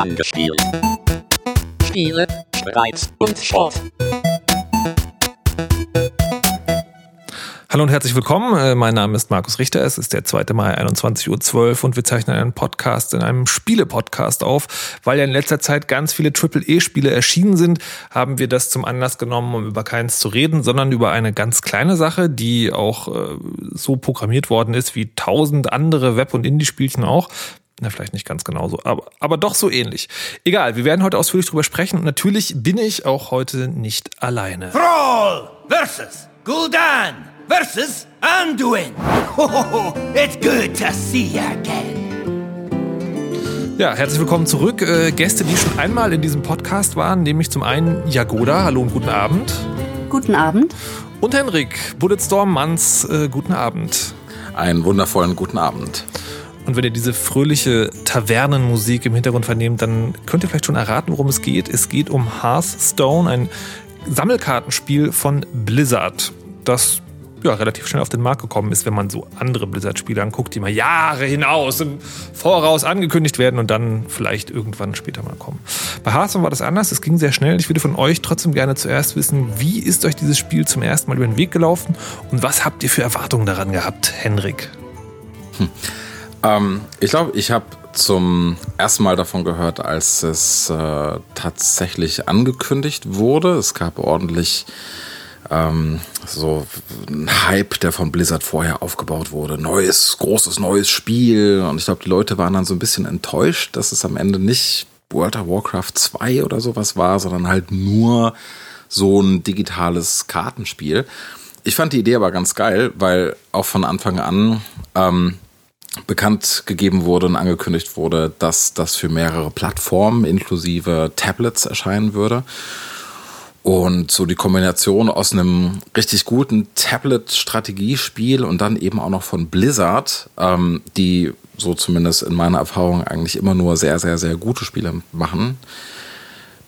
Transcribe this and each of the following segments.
Angespielt. Spiele, Spreiz und Sport. Hallo und herzlich willkommen. Äh, Mein Name ist Markus Richter. Es ist der 2. Mai, 21.12 Uhr und wir zeichnen einen Podcast in einem Spiele-Podcast auf. Weil ja in letzter Zeit ganz viele Triple-E-Spiele erschienen sind, haben wir das zum Anlass genommen, um über keins zu reden, sondern über eine ganz kleine Sache, die auch äh, so programmiert worden ist wie tausend andere Web- und Indie-Spielchen auch. Na, vielleicht nicht ganz genauso, aber, aber doch so ähnlich. Egal, wir werden heute ausführlich drüber sprechen und natürlich bin ich auch heute nicht alleine. Brawl versus Gul'dan versus Anduin. Ho, ho, ho. It's good to see you again. Ja, herzlich willkommen zurück. Äh, Gäste, die schon einmal in diesem Podcast waren, nämlich zum einen Jagoda, hallo und guten Abend. Guten Abend. Und Henrik, Bulletstorm Manns, äh, guten Abend. Einen wundervollen guten Abend. Und wenn ihr diese fröhliche Tavernenmusik im Hintergrund vernehmt, dann könnt ihr vielleicht schon erraten, worum es geht. Es geht um Hearthstone, ein Sammelkartenspiel von Blizzard, das ja, relativ schnell auf den Markt gekommen ist, wenn man so andere Blizzard-Spiele anguckt, die mal Jahre hinaus im Voraus angekündigt werden und dann vielleicht irgendwann später mal kommen. Bei Hearthstone war das anders, es ging sehr schnell. Ich würde von euch trotzdem gerne zuerst wissen, wie ist euch dieses Spiel zum ersten Mal über den Weg gelaufen und was habt ihr für Erwartungen daran gehabt, Henrik? Ähm, ich glaube, ich habe zum ersten Mal davon gehört, als es äh, tatsächlich angekündigt wurde. Es gab ordentlich ähm, so ein Hype, der von Blizzard vorher aufgebaut wurde. Neues, großes, neues Spiel. Und ich glaube, die Leute waren dann so ein bisschen enttäuscht, dass es am Ende nicht World of Warcraft 2 oder sowas war, sondern halt nur so ein digitales Kartenspiel. Ich fand die Idee aber ganz geil, weil auch von Anfang an ähm, bekannt gegeben wurde und angekündigt wurde, dass das für mehrere Plattformen inklusive Tablets erscheinen würde. Und so die Kombination aus einem richtig guten Tablet-Strategiespiel und dann eben auch noch von Blizzard, ähm, die so zumindest in meiner Erfahrung eigentlich immer nur sehr, sehr, sehr gute Spiele machen,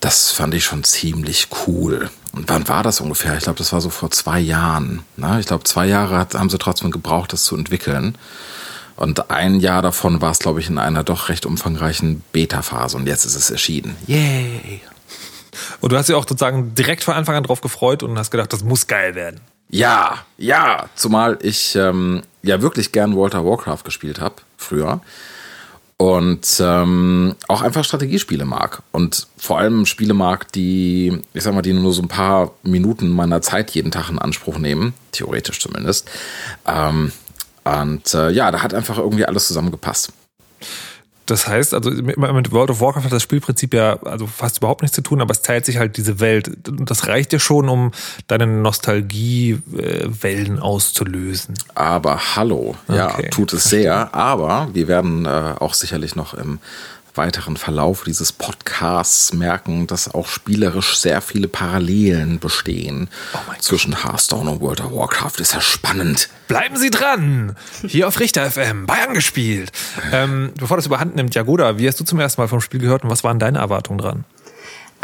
das fand ich schon ziemlich cool. Und wann war das ungefähr? Ich glaube, das war so vor zwei Jahren. Ne? Ich glaube, zwei Jahre hat, haben sie trotzdem gebraucht, das zu entwickeln. Und ein Jahr davon war es, glaube ich, in einer doch recht umfangreichen Beta-Phase. Und jetzt ist es erschienen. Yay! Und du hast dich auch sozusagen direkt von Anfang an drauf gefreut und hast gedacht, das muss geil werden. Ja, ja. Zumal ich ähm, ja wirklich gern of Warcraft gespielt habe, früher. Und ähm, auch einfach Strategiespiele mag. Und vor allem Spiele mag, die, ich sag mal, die nur so ein paar Minuten meiner Zeit jeden Tag in Anspruch nehmen. Theoretisch zumindest. Ähm, und äh, ja, da hat einfach irgendwie alles zusammengepasst. Das heißt, also mit World of Warcraft hat das Spielprinzip ja also fast überhaupt nichts zu tun, aber es teilt sich halt diese Welt. Und das reicht dir schon, um deine Nostalgiewellen auszulösen. Aber hallo, ja, Okay, tut es sehr. Aber wir werden äh, auch sicherlich noch im weiteren Verlauf dieses Podcasts merken, dass auch spielerisch sehr viele Parallelen bestehen zwischen Hearthstone und World of Warcraft. Ist ja spannend. Bleiben Sie dran! Hier auf Richter FM, bei angespielt. Ähm, bevor das überhand nimmt, Jagoda, wie hast du zum ersten Mal vom Spiel gehört und was waren deine Erwartungen dran?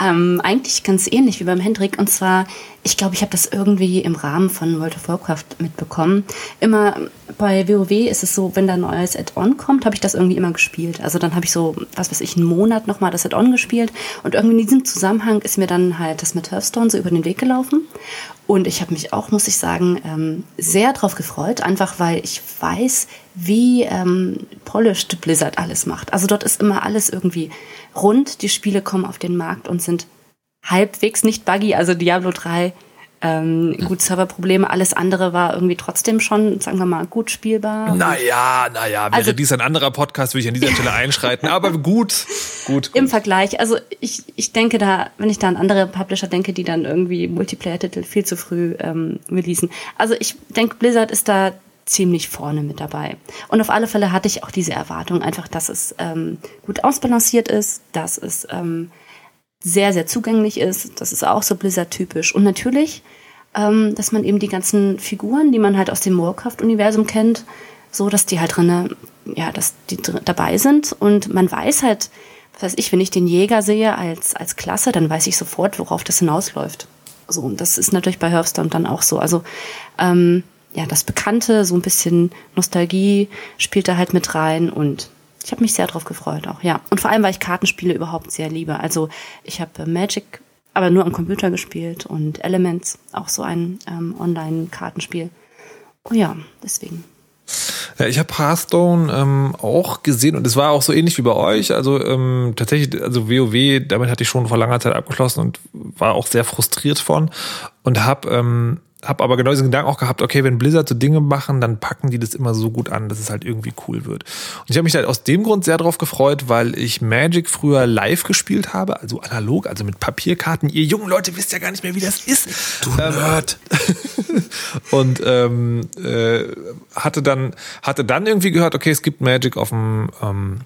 Ähm, eigentlich ganz ähnlich wie beim Hendrik. Und zwar, ich glaube, ich habe das irgendwie im Rahmen von World of Warcraft mitbekommen. Immer bei WoW ist es so, wenn da ein neues Add-on kommt, habe ich das irgendwie immer gespielt. Also dann habe ich so, was weiß ich, einen Monat nochmal das Add-on gespielt. Und irgendwie in diesem Zusammenhang ist mir dann halt das mit Hearthstone so über den Weg gelaufen. Und ich habe mich auch, muss ich sagen, ähm, sehr drauf gefreut, einfach weil ich weiß, wie ähm, polished Blizzard alles macht. Also dort ist immer alles irgendwie rund. Die Spiele kommen auf den Markt und sind halbwegs nicht buggy. Also Diablo 3, ähm, gut Serverprobleme. Alles andere war irgendwie trotzdem schon, sagen wir mal, gut spielbar. Naja, naja, wäre Also- dies ein anderer Podcast, würde ich an dieser Stelle einschreiten. Aber gut, gut, Im gut. Vergleich, also ich, ich denke da, wenn ich da an andere Publisher denke, die dann irgendwie Multiplayer-Titel viel zu früh ähm, releasen. Also ich denke, Blizzard ist da ziemlich vorne mit dabei. Und auf alle Fälle hatte ich auch diese Erwartung, einfach, dass es ähm, gut ausbalanciert ist, dass es ähm, sehr, sehr zugänglich ist. Das ist auch so Blizzard-typisch. Und natürlich, ähm, dass man eben die ganzen Figuren, die man halt aus dem Warcraft-Universum kennt, so, dass die halt drinne, ja, dass die dabei sind. Und man weiß halt, was weiß ich, wenn ich den Jäger sehe als, als Klasse, dann weiß ich sofort, worauf das hinausläuft. So, und das ist natürlich bei Hearthstone dann auch so. Also, ähm, ja, das Bekannte, so ein bisschen Nostalgie spielt da halt mit rein und ich habe mich sehr drauf gefreut auch, ja. Und vor allem, weil ich Kartenspiele überhaupt sehr liebe. Also ich habe äh, Magic, aber nur am Computer gespielt und Elements, auch so ein ähm, Online-Kartenspiel. Oh ja, deswegen. Ja, ich habe Hearthstone ähm, auch gesehen und es war auch so ähnlich wie bei euch. Also ähm, tatsächlich, also WoW, damit hatte ich schon vor langer Zeit abgeschlossen und war auch sehr frustriert von und habe ähm, habe aber genau diesen Gedanken auch gehabt, okay, wenn Blizzard so Dinge machen, dann packen die das immer so gut an, dass es halt irgendwie cool wird. Und ich habe mich halt aus dem Grund sehr drauf gefreut, weil ich Magic früher live gespielt habe, also analog, also mit Papierkarten. Ihr jungen Leute wisst ja gar nicht mehr, wie das ist. Du ähm, Nerd. und ähm, äh, hatte dann hatte dann irgendwie gehört, okay, es gibt Magic auf dem ähm,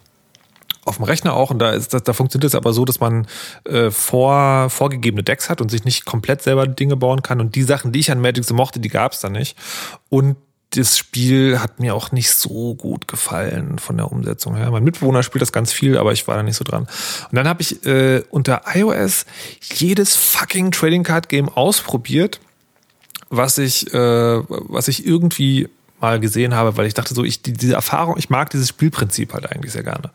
auf dem Rechner auch und da ist da funktioniert es aber so, dass man äh, vor, vorgegebene Decks hat und sich nicht komplett selber Dinge bauen kann. Und die Sachen, die ich an Magic so mochte, die gab es da nicht. Und das Spiel hat mir auch nicht so gut gefallen von der Umsetzung her. Mein Mitbewohner spielt das ganz viel, aber ich war da nicht so dran. Und dann habe ich äh, unter iOS jedes fucking Trading Card Game ausprobiert, was ich, äh, was ich irgendwie mal gesehen habe, weil ich dachte so, ich die, diese Erfahrung, ich mag dieses Spielprinzip halt eigentlich sehr gerne.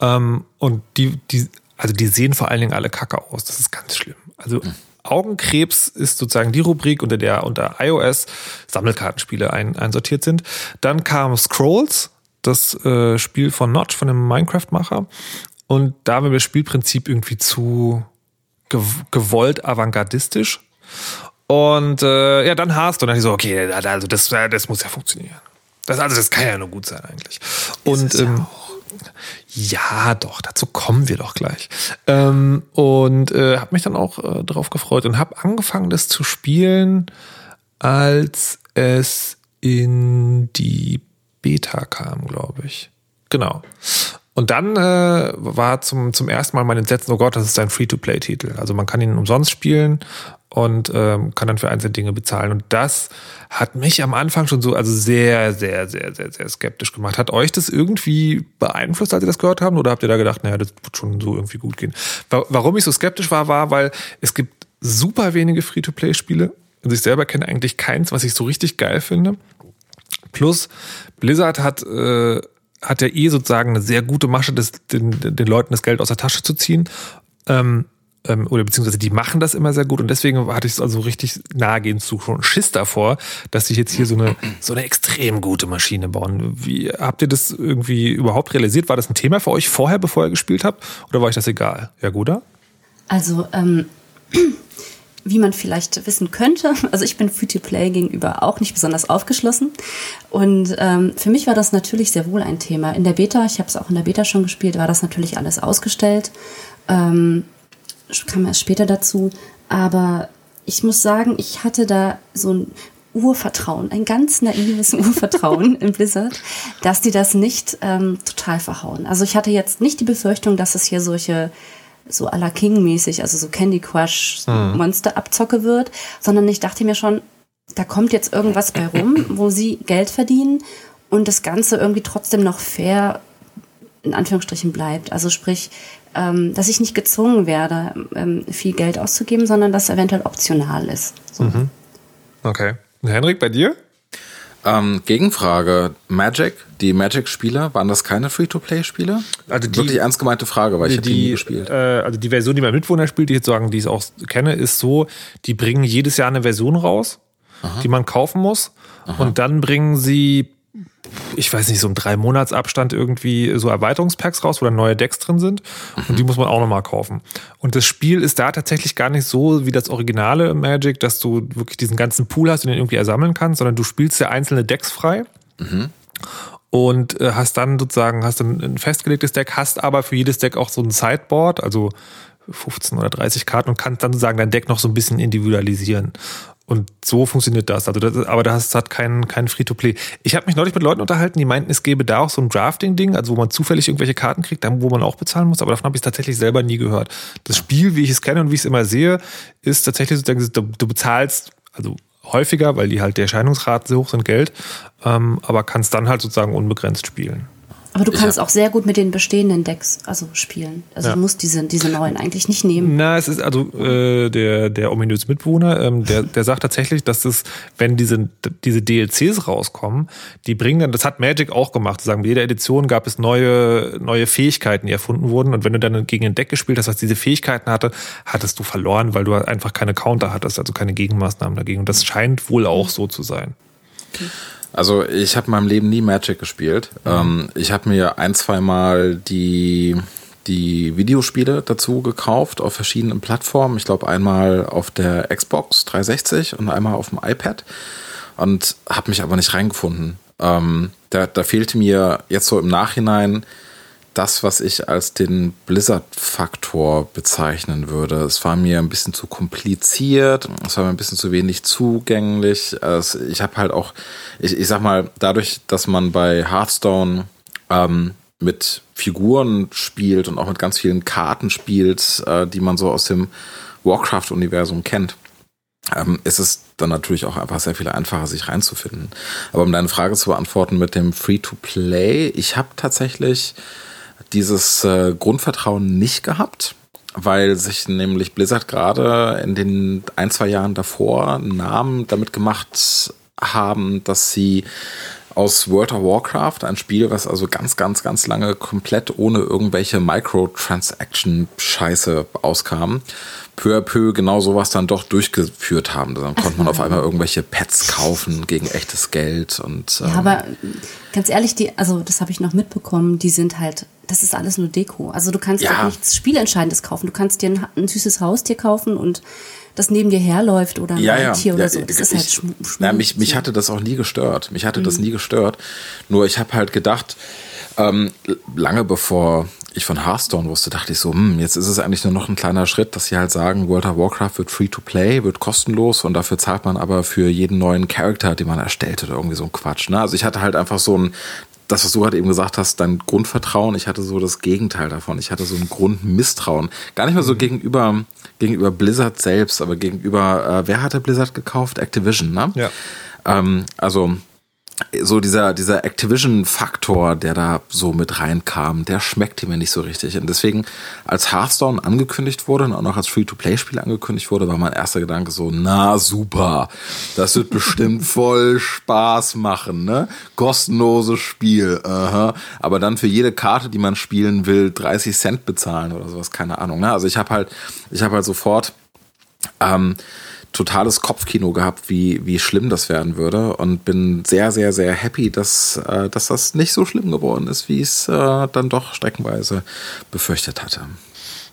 Ähm, und die, die, also die sehen vor allen Dingen alle kacke aus. Das ist ganz schlimm. Also mhm. Augenkrebs ist sozusagen die Rubrik, unter der unter iOS Sammelkartenspiele ein, einsortiert sind. Dann kam Scrolls, das äh, Spiel von Notch, von dem Minecraft-Macher. Und da war mir das Spielprinzip irgendwie zu gewollt avantgardistisch. Und äh, ja, dann hast du dann ich so, okay, also das, das muss ja funktionieren. Das, also das kann ja nur gut sein eigentlich. Und ähm, ja, doch, dazu kommen wir doch gleich. Ähm, und äh, habe mich dann auch äh, drauf gefreut und habe angefangen, das zu spielen, als es in die Beta kam, glaube ich. Genau. Und dann äh, war zum, zum ersten Mal mein Entsetzen, oh Gott, das ist ein Free-to-Play-Titel. Also man kann ihn umsonst spielen und ähm, kann dann für einzelne Dinge bezahlen. Und das hat mich am Anfang schon so, also sehr, sehr, sehr, sehr, sehr skeptisch gemacht. Hat euch das irgendwie beeinflusst, als ihr das gehört habt? Oder habt ihr da gedacht, naja, das wird schon so irgendwie gut gehen? Warum ich so skeptisch war, war, weil es gibt super wenige Free-to-Play-Spiele. Also ich selber kenne eigentlich keins, was ich so richtig geil finde. Plus, Blizzard hat, äh, hat ja eh sozusagen eine sehr gute Masche, das, den, den Leuten das Geld aus der Tasche zu ziehen. Ähm, ähm, oder beziehungsweise die machen das immer sehr gut und deswegen hatte ich es also richtig nahegehend zu schon Schiss davor, dass sie jetzt hier so eine so eine extrem gute Maschine bauen. Wie habt ihr das irgendwie überhaupt realisiert? War das ein Thema für euch vorher, bevor ihr gespielt habt, oder war euch das egal? Ja, Guda? Also ähm, wie man vielleicht wissen könnte, also ich bin Free-to-Play gegenüber auch nicht besonders aufgeschlossen. Und ähm, für mich war das natürlich sehr wohl ein Thema. In der Beta, ich habe es auch in der Beta schon gespielt, war das natürlich alles ausgestellt. Ähm, kam erst später dazu. Aber ich muss sagen, ich hatte da so ein Urvertrauen, ein ganz naives Urvertrauen in Blizzard, dass die das nicht ähm, total verhauen. Also ich hatte jetzt nicht die Befürchtung, dass es hier solche so à la King-mäßig, also so Candy Crush mhm. Monster-Abzocke wird, sondern ich dachte mir schon, da kommt jetzt irgendwas bei rum, wo sie Geld verdienen und das Ganze irgendwie trotzdem noch fair in Anführungsstrichen bleibt. Also sprich, ähm, dass ich nicht gezwungen werde, ähm, viel Geld auszugeben, sondern dass eventuell optional ist. So. Mhm. Okay. Henrik, bei dir? Ähm, Gegenfrage: Magic, die Magic-Spieler, waren das keine Free-to-Play-Spiele? Also die, Wirklich ernst gemeinte Frage, weil ich die, nie gespielt. Äh, also die Version, die mein Mitwohner spielt, die ich jetzt sagen, die ich auch kenne, ist so: Die bringen jedes Jahr eine Version raus, Aha. die man kaufen muss, Aha. und dann bringen sie ich weiß nicht, so im drei Monats Abstand irgendwie so Erweiterungspacks raus, wo dann neue Decks drin sind. Und die muss man auch nochmal kaufen. Und das Spiel ist da tatsächlich gar nicht so wie das originale Magic, dass du wirklich diesen ganzen Pool hast und den irgendwie ersammeln kannst, sondern du spielst ja einzelne Decks frei. Mhm. Und äh, hast dann sozusagen, hast dann ein festgelegtes Deck, hast aber für jedes Deck auch so ein Sideboard, also 15 oder 30 Karten und kannst dann sozusagen dein Deck noch so ein bisschen individualisieren. Und so funktioniert das. Also das, aber das hat kein, kein Free-to-Play. Ich habe mich neulich mit Leuten unterhalten, die meinten, es gäbe da auch so ein Drafting-Ding, also wo man zufällig irgendwelche Karten kriegt, wo man auch bezahlen muss, aber davon habe ich tatsächlich selber nie gehört. Das Spiel, wie ich es kenne und wie ich es immer sehe, ist tatsächlich sozusagen, du, du bezahlst, also häufiger, weil die halt die Erscheinungsraten so hoch sind, Geld, ähm, aber kannst dann halt sozusagen unbegrenzt spielen. Aber du kannst auch sehr gut mit den bestehenden Decks also spielen. Also Ja. du musst diese, diese neuen eigentlich nicht nehmen. Na, es ist also äh, der, der ominöse Mitbewohner, ähm, der, der sagt tatsächlich, dass es, wenn diese, diese DLCs rauskommen, die bringen dann, das hat Magic auch gemacht, sagen, in jeder Edition gab es neue, neue Fähigkeiten, die erfunden wurden. Und wenn du dann gegen ein Deck gespielt hast, was diese Fähigkeiten hatte, hattest du verloren, weil du einfach keine Counter hattest, also keine Gegenmaßnahmen dagegen. Und das scheint wohl auch so zu sein. Also ich habe in meinem Leben nie Magic gespielt. Ähm, ich habe mir ein, zwei Mal die, die Videospiele dazu gekauft auf verschiedenen Plattformen. Ich glaube einmal auf der Xbox 360 und einmal auf dem iPad und habe mich aber nicht reingefunden. Ähm, da, da fehlte mir jetzt so im Nachhinein das, was ich als den Blizzard-Faktor bezeichnen würde. Es war mir ein bisschen zu kompliziert, es war mir ein bisschen zu wenig zugänglich. Es, ich habe halt auch, ich, ich sag mal, dadurch, dass man bei Hearthstone ähm, mit Figuren spielt und auch mit ganz vielen Karten spielt, äh, die man so aus dem Warcraft-Universum kennt, ähm, ist es dann natürlich auch einfach sehr viel einfacher, sich reinzufinden. Aber um deine Frage zu beantworten mit dem Free-to-Play, ich habe tatsächlich dieses äh, Grundvertrauen nicht gehabt, weil sich nämlich Blizzard gerade in den ein, zwei Jahren davor einen Namen damit gemacht haben, dass sie aus World of Warcraft, ein Spiel, was also ganz, ganz, ganz lange komplett ohne irgendwelche Microtransaction-Scheiße auskam, peu à peu genau sowas dann doch durchgeführt haben. Dann konnte man auf einmal irgendwelche Pets kaufen gegen echtes Geld und ähm, Ja, aber ganz ehrlich, die, also das habe ich noch mitbekommen, die sind halt, das ist alles nur Deko. Also du kannst Ja. nichts Spielentscheidendes kaufen. Du kannst dir ein, ein süßes Haustier kaufen und das neben dir herläuft oder ein ja, ja. Tier oder ja, so. Das ich, ist halt Schmu na, mich, mich hatte das auch nie gestört. Mich hatte das nie gestört. Nur ich habe halt gedacht, ähm, lange bevor ich von Hearthstone wusste, dachte ich so, hm, jetzt ist es eigentlich nur noch ein kleiner Schritt, dass sie halt sagen, World of Warcraft wird free to play, wird kostenlos und dafür zahlt man aber für jeden neuen Charakter, den man erstellt oder irgendwie so ein Quatsch. Ne? Also ich hatte halt einfach so ein, das, was du gerade eben gesagt hast, dein Grundvertrauen, ich hatte so das Gegenteil davon. Ich hatte so ein Grundmisstrauen. Gar nicht mal so gegenüber, gegenüber Blizzard selbst, aber gegenüber, äh, wer hatte Blizzard gekauft? Activision, ne? Ja. Ähm, also so dieser, dieser Activision-Faktor, der da so mit reinkam, der schmeckte mir nicht so richtig. Und deswegen, als Hearthstone angekündigt wurde und auch noch als Free-to-Play-Spiel angekündigt wurde, war mein erster Gedanke so, na super, das wird bestimmt voll Spaß machen, ne? Kostenloses Spiel, aha. Aber dann für jede Karte, die man spielen will, 30 Cent bezahlen oder sowas, keine Ahnung. Ne? Also ich habe halt, ich habe halt sofort ähm, totales Kopfkino gehabt, wie, wie schlimm das werden würde und bin sehr, sehr, sehr happy, dass, äh, dass das nicht so schlimm geworden ist, wie ich es äh, dann doch streckenweise befürchtet hatte.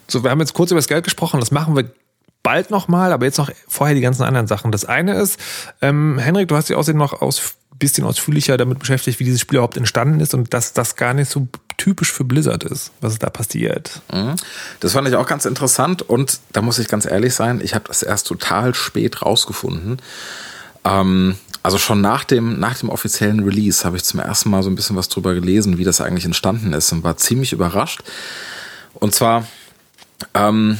So, wir haben jetzt kurz über das Geld gesprochen, das machen wir bald nochmal, aber jetzt noch vorher die ganzen anderen Sachen. Das eine ist, ähm, Henrik, du hast dich außerdem noch aus bisschen ausführlicher damit beschäftigt, wie dieses Spiel überhaupt entstanden ist und dass das gar nicht so typisch für Blizzard ist, was da passiert. Mhm. Das fand ich auch ganz interessant und da muss ich ganz ehrlich sein, ich habe das erst total spät rausgefunden. Ähm, also schon nach dem, nach dem offiziellen Release habe ich zum ersten Mal so ein bisschen was drüber gelesen, wie das eigentlich entstanden ist und war ziemlich überrascht. Und zwar, ähm,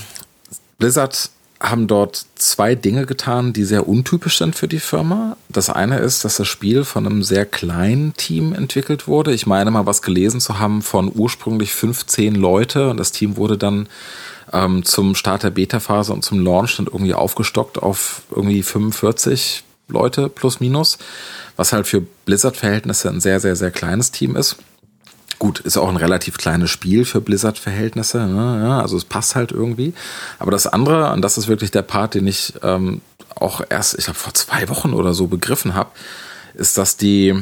Blizzard haben dort zwei Dinge getan, die sehr untypisch sind für die Firma. Das eine ist, dass das Spiel von einem sehr kleinen Team entwickelt wurde. Ich meine mal was gelesen zu haben von ursprünglich 15 Leute und das Team wurde dann ähm, zum Start der Beta-Phase und zum Launch dann irgendwie aufgestockt auf irgendwie 45 Leute plus minus, was halt für Blizzard-Verhältnisse ein sehr, sehr, sehr kleines Team ist. Gut, ist auch ein relativ kleines Spiel für Blizzard-Verhältnisse, ne? ja, also es passt halt irgendwie. Aber das andere, und das ist wirklich der Part, den ich ähm, auch erst, ich glaube, vor zwei Wochen oder so begriffen habe, ist, dass die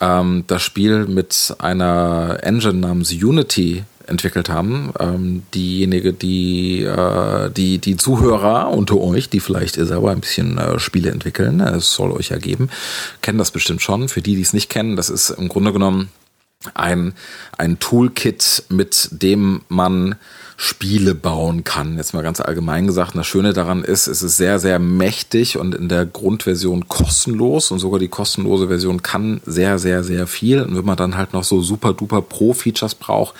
ähm, das Spiel mit einer Engine namens Unity entwickelt haben. Ähm, diejenige, die, äh, die, die Zuhörer unter euch, die vielleicht selber ein bisschen äh, Spiele entwickeln, es soll euch ja geben, kennen das bestimmt schon. Für die, die es nicht kennen, das ist im Grunde genommen ein, ein Toolkit, mit dem man Spiele bauen kann. Jetzt mal ganz allgemein gesagt. Das Schöne daran ist, es ist sehr, sehr mächtig und in der Grundversion kostenlos. Und sogar die kostenlose Version kann sehr, sehr, sehr viel. Und wenn man dann halt noch so super duper Pro-Features braucht,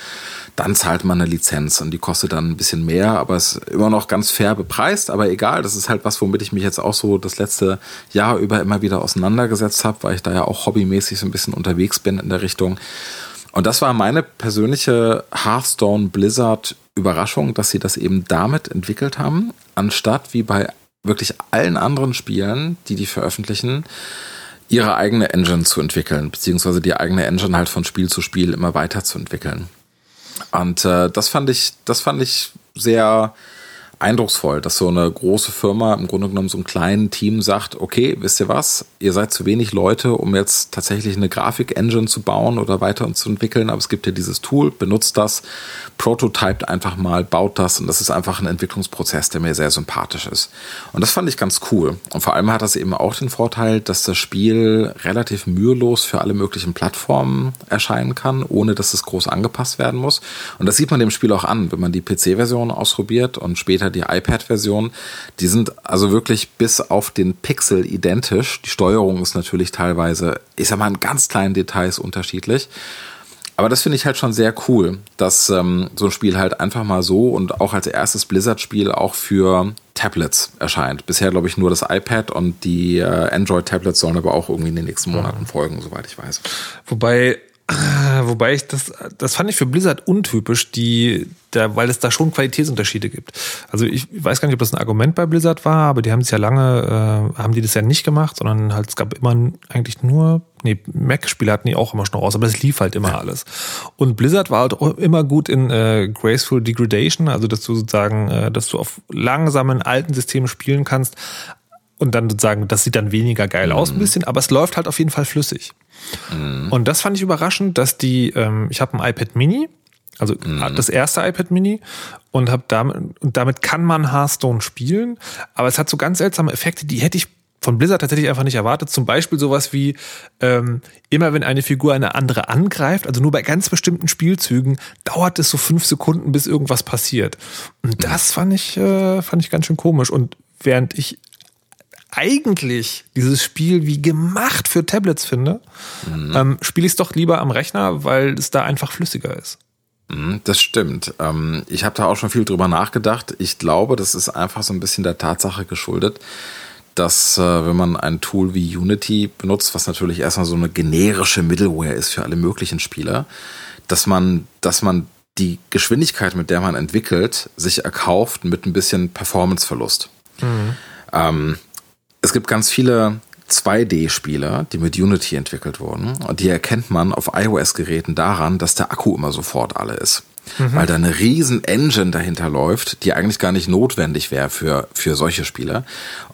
dann zahlt man eine Lizenz und die kostet dann ein bisschen mehr, aber ist immer noch ganz fair bepreist. Aber egal, das ist halt was, womit ich mich jetzt auch so das letzte Jahr über immer wieder auseinandergesetzt habe, weil ich da ja auch hobbymäßig so ein bisschen unterwegs bin in der Richtung. Und das war meine persönliche Hearthstone Blizzard Überraschung, dass sie das eben damit entwickelt haben, anstatt wie bei wirklich allen anderen Spielen, die die veröffentlichen, ihre eigene Engine zu entwickeln, beziehungsweise die eigene Engine halt von Spiel zu Spiel immer weiterzuentwickeln. Und äh, das fand ich, das fand ich sehr eindrucksvoll, dass so eine große Firma im Grunde genommen so einem kleinen Team sagt, okay, wisst ihr was, ihr seid zu wenig Leute, um jetzt tatsächlich eine Grafik-Engine zu bauen oder weiter zu entwickeln, aber es gibt ja dieses Tool, benutzt das, prototypt einfach mal, baut das und das ist einfach ein Entwicklungsprozess, der mir sehr sympathisch ist. Und das fand ich ganz cool. Und vor allem hat das eben auch den Vorteil, dass das Spiel relativ mühelos für alle möglichen Plattformen erscheinen kann, ohne dass es groß angepasst werden muss. Und das sieht man dem Spiel auch an, wenn man die PC-Version ausprobiert und später die iPad-Version. Die sind also wirklich bis auf den Pixel identisch. Die Steuerung ist natürlich teilweise, ich sag mal, in ganz kleinen Details unterschiedlich. Aber das finde ich halt schon sehr cool, dass ähm, so ein Spiel halt einfach mal so und auch als erstes Blizzard-Spiel auch für Tablets erscheint. Bisher glaube ich nur das iPad und die äh, Android-Tablets sollen aber auch irgendwie in den nächsten Monaten folgen, soweit ich weiß. Wobei Wobei ich das, das fand ich für Blizzard untypisch, die, da, weil es da schon Qualitätsunterschiede gibt. Also ich weiß gar nicht, ob das ein Argument bei Blizzard war, aber die haben es ja lange, äh, haben die das ja nicht gemacht, sondern halt, es gab immer eigentlich nur, nee, Mac-Spiele hatten die auch immer schon raus, aber es lief halt immer alles. Und Blizzard war halt auch immer gut in äh, Graceful Degradation, also dass du sozusagen, äh, dass du auf langsamen alten Systemen spielen kannst, und dann sozusagen, das sieht dann weniger geil aus ein mhm. bisschen, aber es läuft halt auf jeden Fall flüssig. Mhm. Und das fand ich überraschend, dass die, ähm, ich habe ein iPad Mini, also mhm. das erste iPad Mini und habe damit und damit kann man Hearthstone spielen, aber es hat so ganz seltsame Effekte, die hätte ich von Blizzard tatsächlich einfach nicht erwartet. Zum Beispiel sowas wie ähm, immer wenn eine Figur eine andere angreift, also nur bei ganz bestimmten Spielzügen dauert es so fünf Sekunden, bis irgendwas passiert. Und das fand ich äh, fand ich ganz schön komisch. Und während ich eigentlich dieses Spiel wie gemacht für Tablets finde, mhm. ähm, spiele ich es doch lieber am Rechner, weil es da einfach flüssiger ist. Mhm, das stimmt. Ähm, ich habe da auch schon viel drüber nachgedacht. Ich glaube, das ist einfach so ein bisschen der Tatsache geschuldet, dass äh, wenn man ein Tool wie Unity benutzt, was natürlich erstmal so eine generische Middleware ist für alle möglichen Spieler, dass man, dass man die Geschwindigkeit, mit der man entwickelt, sich erkauft mit ein bisschen Performanceverlust. Mhm. Ähm, es gibt ganz viele 2D-Spiele, die mit Unity entwickelt wurden. Und die erkennt man auf iOS-Geräten daran, dass der Akku immer sofort alle ist. Mhm. Weil da eine riesen Engine dahinter läuft, die eigentlich gar nicht notwendig wäre für, für solche Spiele.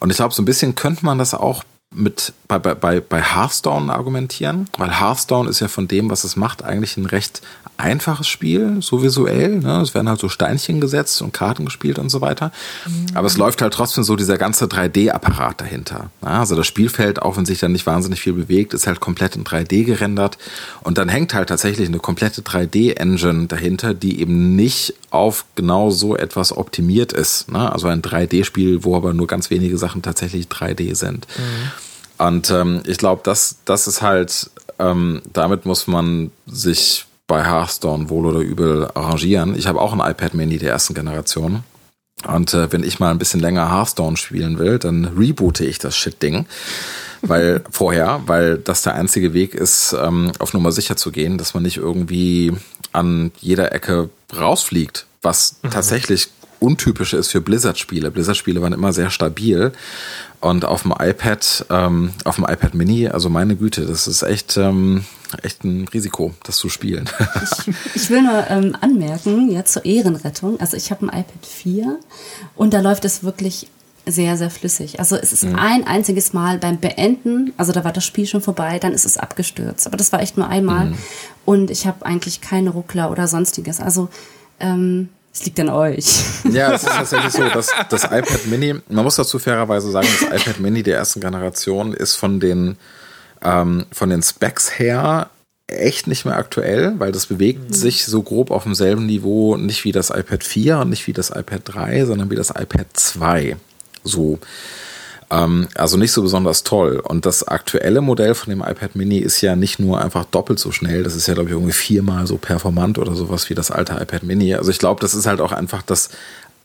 Und ich glaube, so ein bisschen könnte man das auch mit bei, bei, bei Hearthstone argumentieren, weil Hearthstone ist ja von dem, was es macht, eigentlich ein recht einfaches Spiel, so visuell. Ne? Es werden halt so Steinchen gesetzt und Karten gespielt und so weiter. Mhm. Aber es läuft halt trotzdem so dieser ganze 3D-Apparat dahinter. Ne? Also das Spielfeld, auch wenn sich dann nicht wahnsinnig viel bewegt, ist halt komplett in 3D gerendert. Und dann hängt halt tatsächlich eine komplette 3D-Engine dahinter, die eben nicht auf genau so etwas optimiert ist. Ne? Also ein 3D-Spiel, wo aber nur ganz wenige Sachen tatsächlich 3D sind. Mhm. Und ähm, ich glaube, das, das ist halt, ähm, damit muss man sich bei Hearthstone wohl oder übel arrangieren. Ich habe auch ein iPad Mini der ersten Generation. Und äh, wenn ich mal ein bisschen länger Hearthstone spielen will, dann reboote ich das Shit-Ding. Weil vorher, weil das der einzige Weg ist, ähm, auf Nummer sicher zu gehen, dass man nicht irgendwie an jeder Ecke rausfliegt, was mhm. tatsächlich untypisch ist für Blizzard-Spiele. Blizzard-Spiele waren immer sehr stabil. Und auf dem iPad, ähm, auf dem iPad Mini, also meine Güte, das ist echt, ähm, echt ein Risiko, das zu spielen. ich, ich will nur ähm, anmerken, ja, zur Ehrenrettung. Also ich habe ein iPad 4 und da läuft es wirklich sehr, sehr flüssig. Also es ist mhm. ein einziges Mal beim Beenden, also da war das Spiel schon vorbei, dann ist es abgestürzt. Aber das war echt nur einmal. Mhm. Und ich habe eigentlich keine Ruckler oder sonstiges. Also ähm, es liegt an euch. Ja, es ist tatsächlich so, dass das iPad Mini, man muss dazu fairerweise sagen, das iPad Mini der ersten Generation ist von den, ähm, von den Specs her echt nicht mehr aktuell, weil das bewegt mhm. sich so grob auf demselben Niveau nicht wie das iPad 4 und nicht wie das iPad 3, sondern wie das iPad 2. So. Ähm, also nicht so besonders toll. Und das aktuelle Modell von dem iPad Mini ist ja nicht nur einfach doppelt so schnell, das ist ja, glaube ich, irgendwie viermal so performant oder sowas wie das alte iPad Mini. Also ich glaube, das ist halt auch einfach das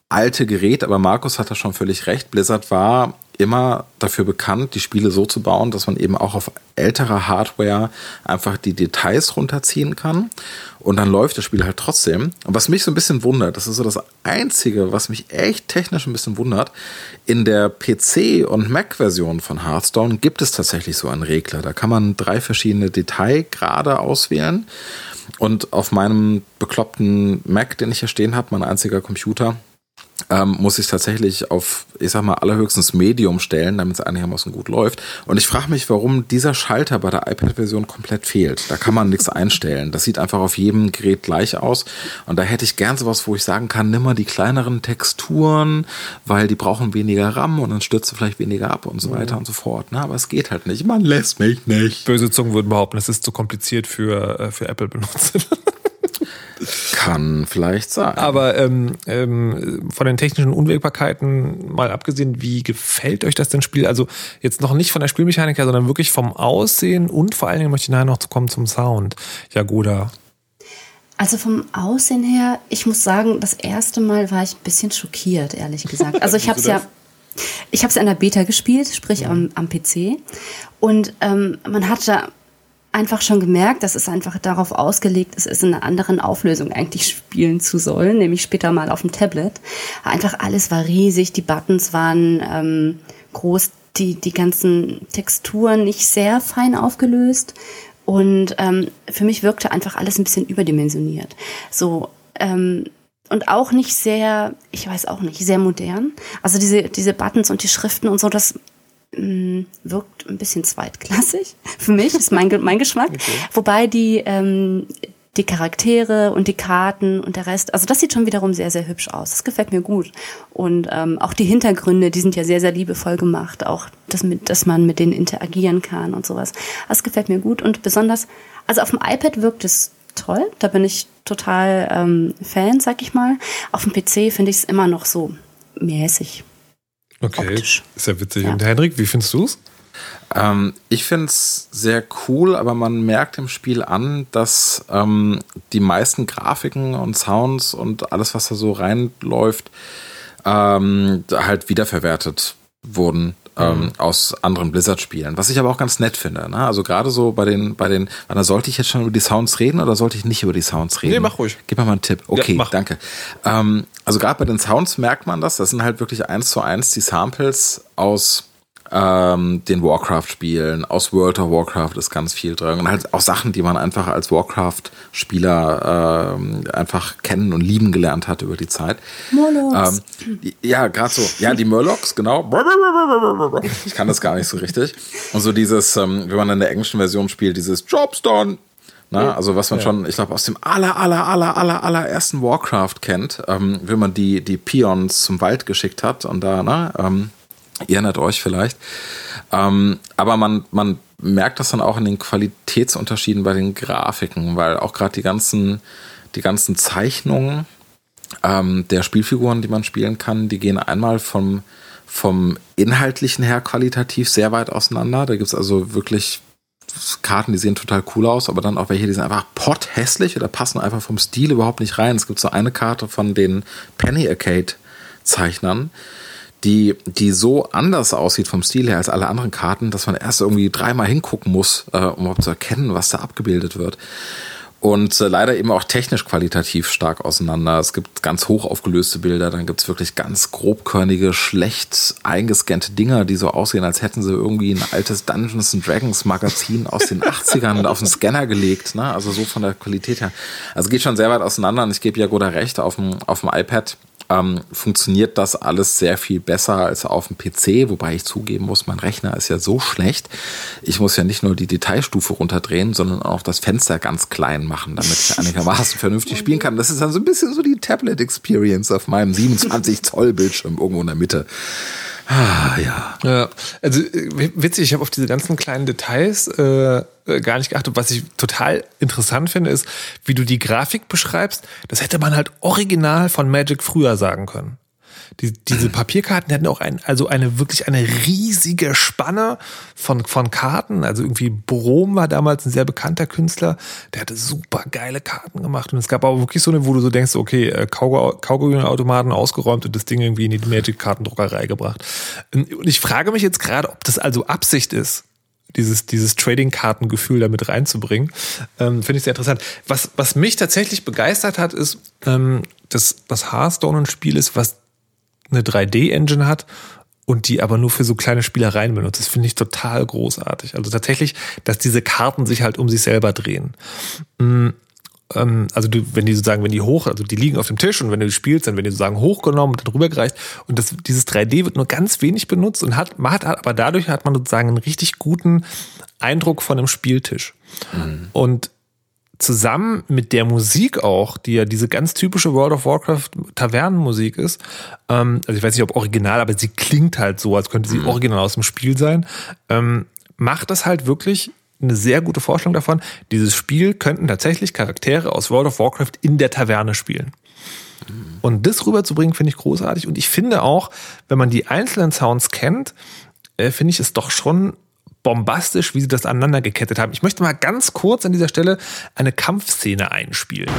alte Gerät, aber Markus hat da schon völlig recht. Blizzard war immer dafür bekannt, die Spiele so zu bauen, dass man eben auch auf älterer Hardware einfach die Details runterziehen kann. Und dann läuft das Spiel halt trotzdem. Und was mich so ein bisschen wundert, das ist so das Einzige, was mich echt technisch ein bisschen wundert, in der PC- und Mac-Version von Hearthstone gibt es tatsächlich so einen Regler. Da kann man drei verschiedene Detailgrade auswählen. Und auf meinem bekloppten Mac, den ich hier stehen habe, mein einziger Computer, ähm, muss ich tatsächlich auf, ich sag mal, allerhöchstens Medium stellen, damit es einigermaßen gut läuft. Und ich frage mich, warum dieser Schalter bei der iPad-Version komplett fehlt. Da kann man nichts einstellen. Das sieht einfach auf jedem Gerät gleich aus. Und da hätte ich gern sowas, wo ich sagen kann, nimm mal die kleineren Texturen, weil die brauchen weniger RAM und dann stürzt du vielleicht weniger ab und so weiter und so fort. Na, aber es geht halt nicht. Man lässt mich nicht. Böse Zungen würden behaupten, es ist zu kompliziert für, äh, für Apple-Benutzer. Kann vielleicht sein. Aber ähm, ähm, von den technischen Unwägbarkeiten mal abgesehen, wie gefällt euch das denn Spiel? Also jetzt noch nicht von der Spielmechanik her, sondern wirklich vom Aussehen und vor allen Dingen möchte ich nachher noch kommen zum Sound. Jagoda. Also vom Aussehen her, ich muss sagen, das erste Mal war ich ein bisschen schockiert, ehrlich gesagt. Also ich habe es ja, ich habe es in der Beta gespielt, sprich am, am PC. Und ähm, man hat da einfach schon gemerkt, dass es einfach darauf ausgelegt ist, es in einer anderen Auflösung eigentlich spielen zu sollen, nämlich später mal auf dem Tablet. Einfach alles war riesig, die Buttons waren ähm, groß, die, die ganzen Texturen nicht sehr fein aufgelöst. Und ähm, für mich wirkte einfach alles ein bisschen überdimensioniert. So, ähm, und auch nicht sehr, ich weiß auch nicht, sehr modern. Also diese, diese Buttons und die Schriften und so, das mh, mm, wirkt ein bisschen zweitklassig. Für mich ist mein, mein Geschmack. Okay. Wobei die, ähm, die Charaktere und die Karten und der Rest, also das sieht schon wiederum sehr, sehr hübsch aus. Das gefällt mir gut. Und ähm, auch die Hintergründe, die sind ja sehr, sehr liebevoll gemacht. Auch, das mit, dass man mit denen interagieren kann und sowas. Das gefällt mir gut. Und besonders, also auf dem iPad wirkt es toll. Da bin ich total ähm, Fan, sag ich mal. Auf dem PC finde ich es immer noch so mäßig. Okay, optisch. ist ja witzig. Ja. Und Henrik, wie findest du es? Ähm, ich finde es sehr cool, aber man merkt im Spiel an, dass ähm, die meisten Grafiken und Sounds und alles, was da so reinläuft, ähm, halt wiederverwertet wurden ähm, mhm. aus anderen Blizzard-Spielen. Was ich aber auch ganz nett finde. Ne? Also gerade so bei den, bei den, da sollte ich jetzt schon über die Sounds reden oder sollte ich nicht über die Sounds reden? Nee, mach ruhig. Gib mir mal einen Tipp. Okay, ja, danke. Ähm, also gerade bei den Sounds merkt man das. Das sind halt wirklich eins zu eins die Samples aus ähm, den Warcraft-Spielen, aus World of Warcraft ist ganz viel drin. Und halt auch Sachen, die man einfach als Warcraft-Spieler ähm, einfach kennen und lieben gelernt hat über die Zeit. Murlocs. Ähm, ja, gerade so. Ja, die Murlocs, genau. Ich kann das gar nicht so richtig. Und so dieses, ähm, wenn man in der englischen Version spielt, dieses Job's done. Na, also was man ja. schon, ich glaube, aus dem aller, aller, aller, aller, allerersten Warcraft kennt, ähm, wenn man die, die Peons zum Wald geschickt hat und da, ne, ähm, Ihr erinnert euch vielleicht. Ähm, aber man, man merkt das dann auch in den Qualitätsunterschieden bei den Grafiken, weil auch gerade die ganzen, die ganzen Zeichnungen ähm, der Spielfiguren, die man spielen kann, die gehen einmal vom, vom Inhaltlichen her qualitativ sehr weit auseinander. Da gibt es also wirklich Karten, die sehen total cool aus, aber dann auch welche, die sind einfach potthässlich oder passen einfach vom Stil überhaupt nicht rein. Es gibt so eine Karte von den Penny Arcade Zeichnern, die, die so anders aussieht vom Stil her als alle anderen Karten, dass man erst irgendwie dreimal hingucken muss, äh, um überhaupt zu erkennen, was da abgebildet wird. Und äh, leider eben auch technisch qualitativ stark auseinander. Es gibt ganz hoch aufgelöste Bilder, dann gibt's wirklich ganz grobkörnige, schlecht eingescannte Dinger, die so aussehen, als hätten sie irgendwie ein altes Dungeons and Dragons Magazin aus den 80ern auf den Scanner gelegt. Ne? Also so von der Qualität her. Also geht schon sehr weit auseinander und ich gebe Jagoda recht, auf dem, auf dem iPad ähm, funktioniert das alles sehr viel besser als auf dem PC, wobei ich zugeben muss, mein Rechner ist ja so schlecht. Ich muss ja nicht nur die Detailstufe runterdrehen, sondern auch das Fenster ganz klein machen, damit ich einigermaßen vernünftig spielen kann. Das ist dann so ein bisschen so die Tablet-Experience auf meinem 27 Zoll Bildschirm irgendwo in der Mitte. Ah, ja. Ja, also äh, witzig, ich habe auf diese ganzen kleinen Details äh, äh, gar nicht geachtet. Was ich total interessant finde, ist, wie du die Grafik beschreibst. Das hätte man halt original von Magic früher sagen können. Die, diese Papierkarten die hatten auch ein, also eine wirklich eine riesige Spanne von, von Karten. Also irgendwie Brom war damals ein sehr bekannter Künstler. Der hatte super geile Karten gemacht. Und es gab aber wirklich so eine, wo du so denkst, okay, äh, Kaugummi-Automaten ausgeräumt und das Ding irgendwie in die Magic-Kartendruckerei gebracht. Und ich frage mich jetzt gerade, ob das also Absicht ist dieses, dieses Trading-Kartengefühl damit reinzubringen. Ähm, Finde ich sehr interessant. Was, was mich tatsächlich begeistert hat, ist, ähm, dass das Hearthstone ein Spiel ist, was eine 3D-Engine hat und die aber nur für so kleine Spielereien benutzt. Das finde ich total großartig. Also tatsächlich, dass diese Karten sich halt um sich selber drehen. Ähm, also du, wenn die sozusagen, wenn die hoch, also die liegen auf dem Tisch und wenn du die spielst, dann werden die sozusagen hochgenommen und dann rübergereicht. Und das, dieses 3D wird nur ganz wenig benutzt und hat, man hat, aber dadurch hat man sozusagen einen richtig guten Eindruck von einem Spieltisch. Mhm. Und zusammen mit der Musik auch, die ja diese ganz typische World of Warcraft Tavernenmusik ist, ähm, also ich weiß nicht, ob original, aber sie klingt halt so, als könnte sie mhm. original aus dem Spiel sein, ähm, macht das halt wirklich eine sehr gute Vorstellung davon, dieses Spiel könnten tatsächlich Charaktere aus World of Warcraft in der Taverne spielen. Mhm. Und das rüberzubringen, finde ich großartig. Und ich finde auch, wenn man die einzelnen Sounds kennt, äh, finde ich es doch schon bombastisch, wie sie das aneinander gekettet haben. Ich möchte mal ganz kurz an dieser Stelle eine Kampfszene einspielen.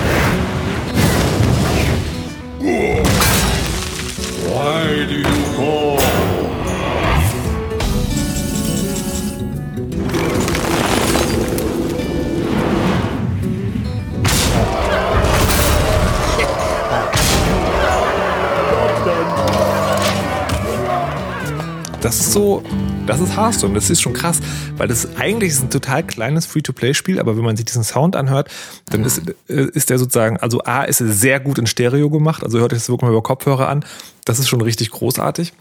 Das ist so, das ist Hearthstone. Das ist schon krass, weil das eigentlich ist ein total kleines Free-to-Play-Spiel, aber wenn man sich diesen Sound anhört, dann ist, äh, ist der sozusagen, also A, ist er sehr gut in Stereo gemacht, also hört euch das wirklich mal über Kopfhörer an. Das ist schon richtig großartig.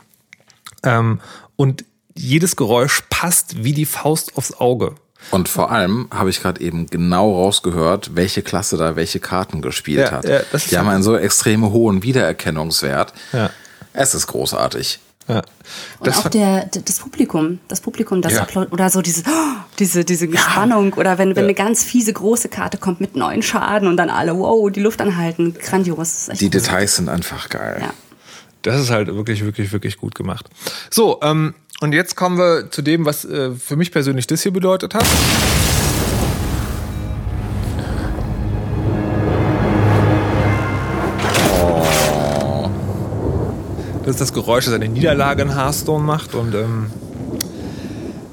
Ähm, und jedes Geräusch passt wie die Faust aufs Auge. Und vor allem habe ich gerade eben genau rausgehört, welche Klasse da welche Karten gespielt ja, hat. Ja, die haben einen so extrem hohen Wiedererkennungswert. Ja. Es ist großartig. Ja. Und auch der, das Publikum, das Publikum, das ja. Applaud oder so diese, diese, diese Spannung oder wenn, wenn ja. eine ganz fiese große Karte kommt mit neuen Schaden und dann alle, wow, die Luft anhalten, grandios. Die Details sind einfach geil. Ja. Das ist halt wirklich, wirklich, wirklich gut gemacht. So, ähm, und jetzt kommen wir zu dem, was äh, für mich persönlich das hier bedeutet hat. Das ist das Geräusch, das eine Niederlage in Hearthstone macht. Und ähm,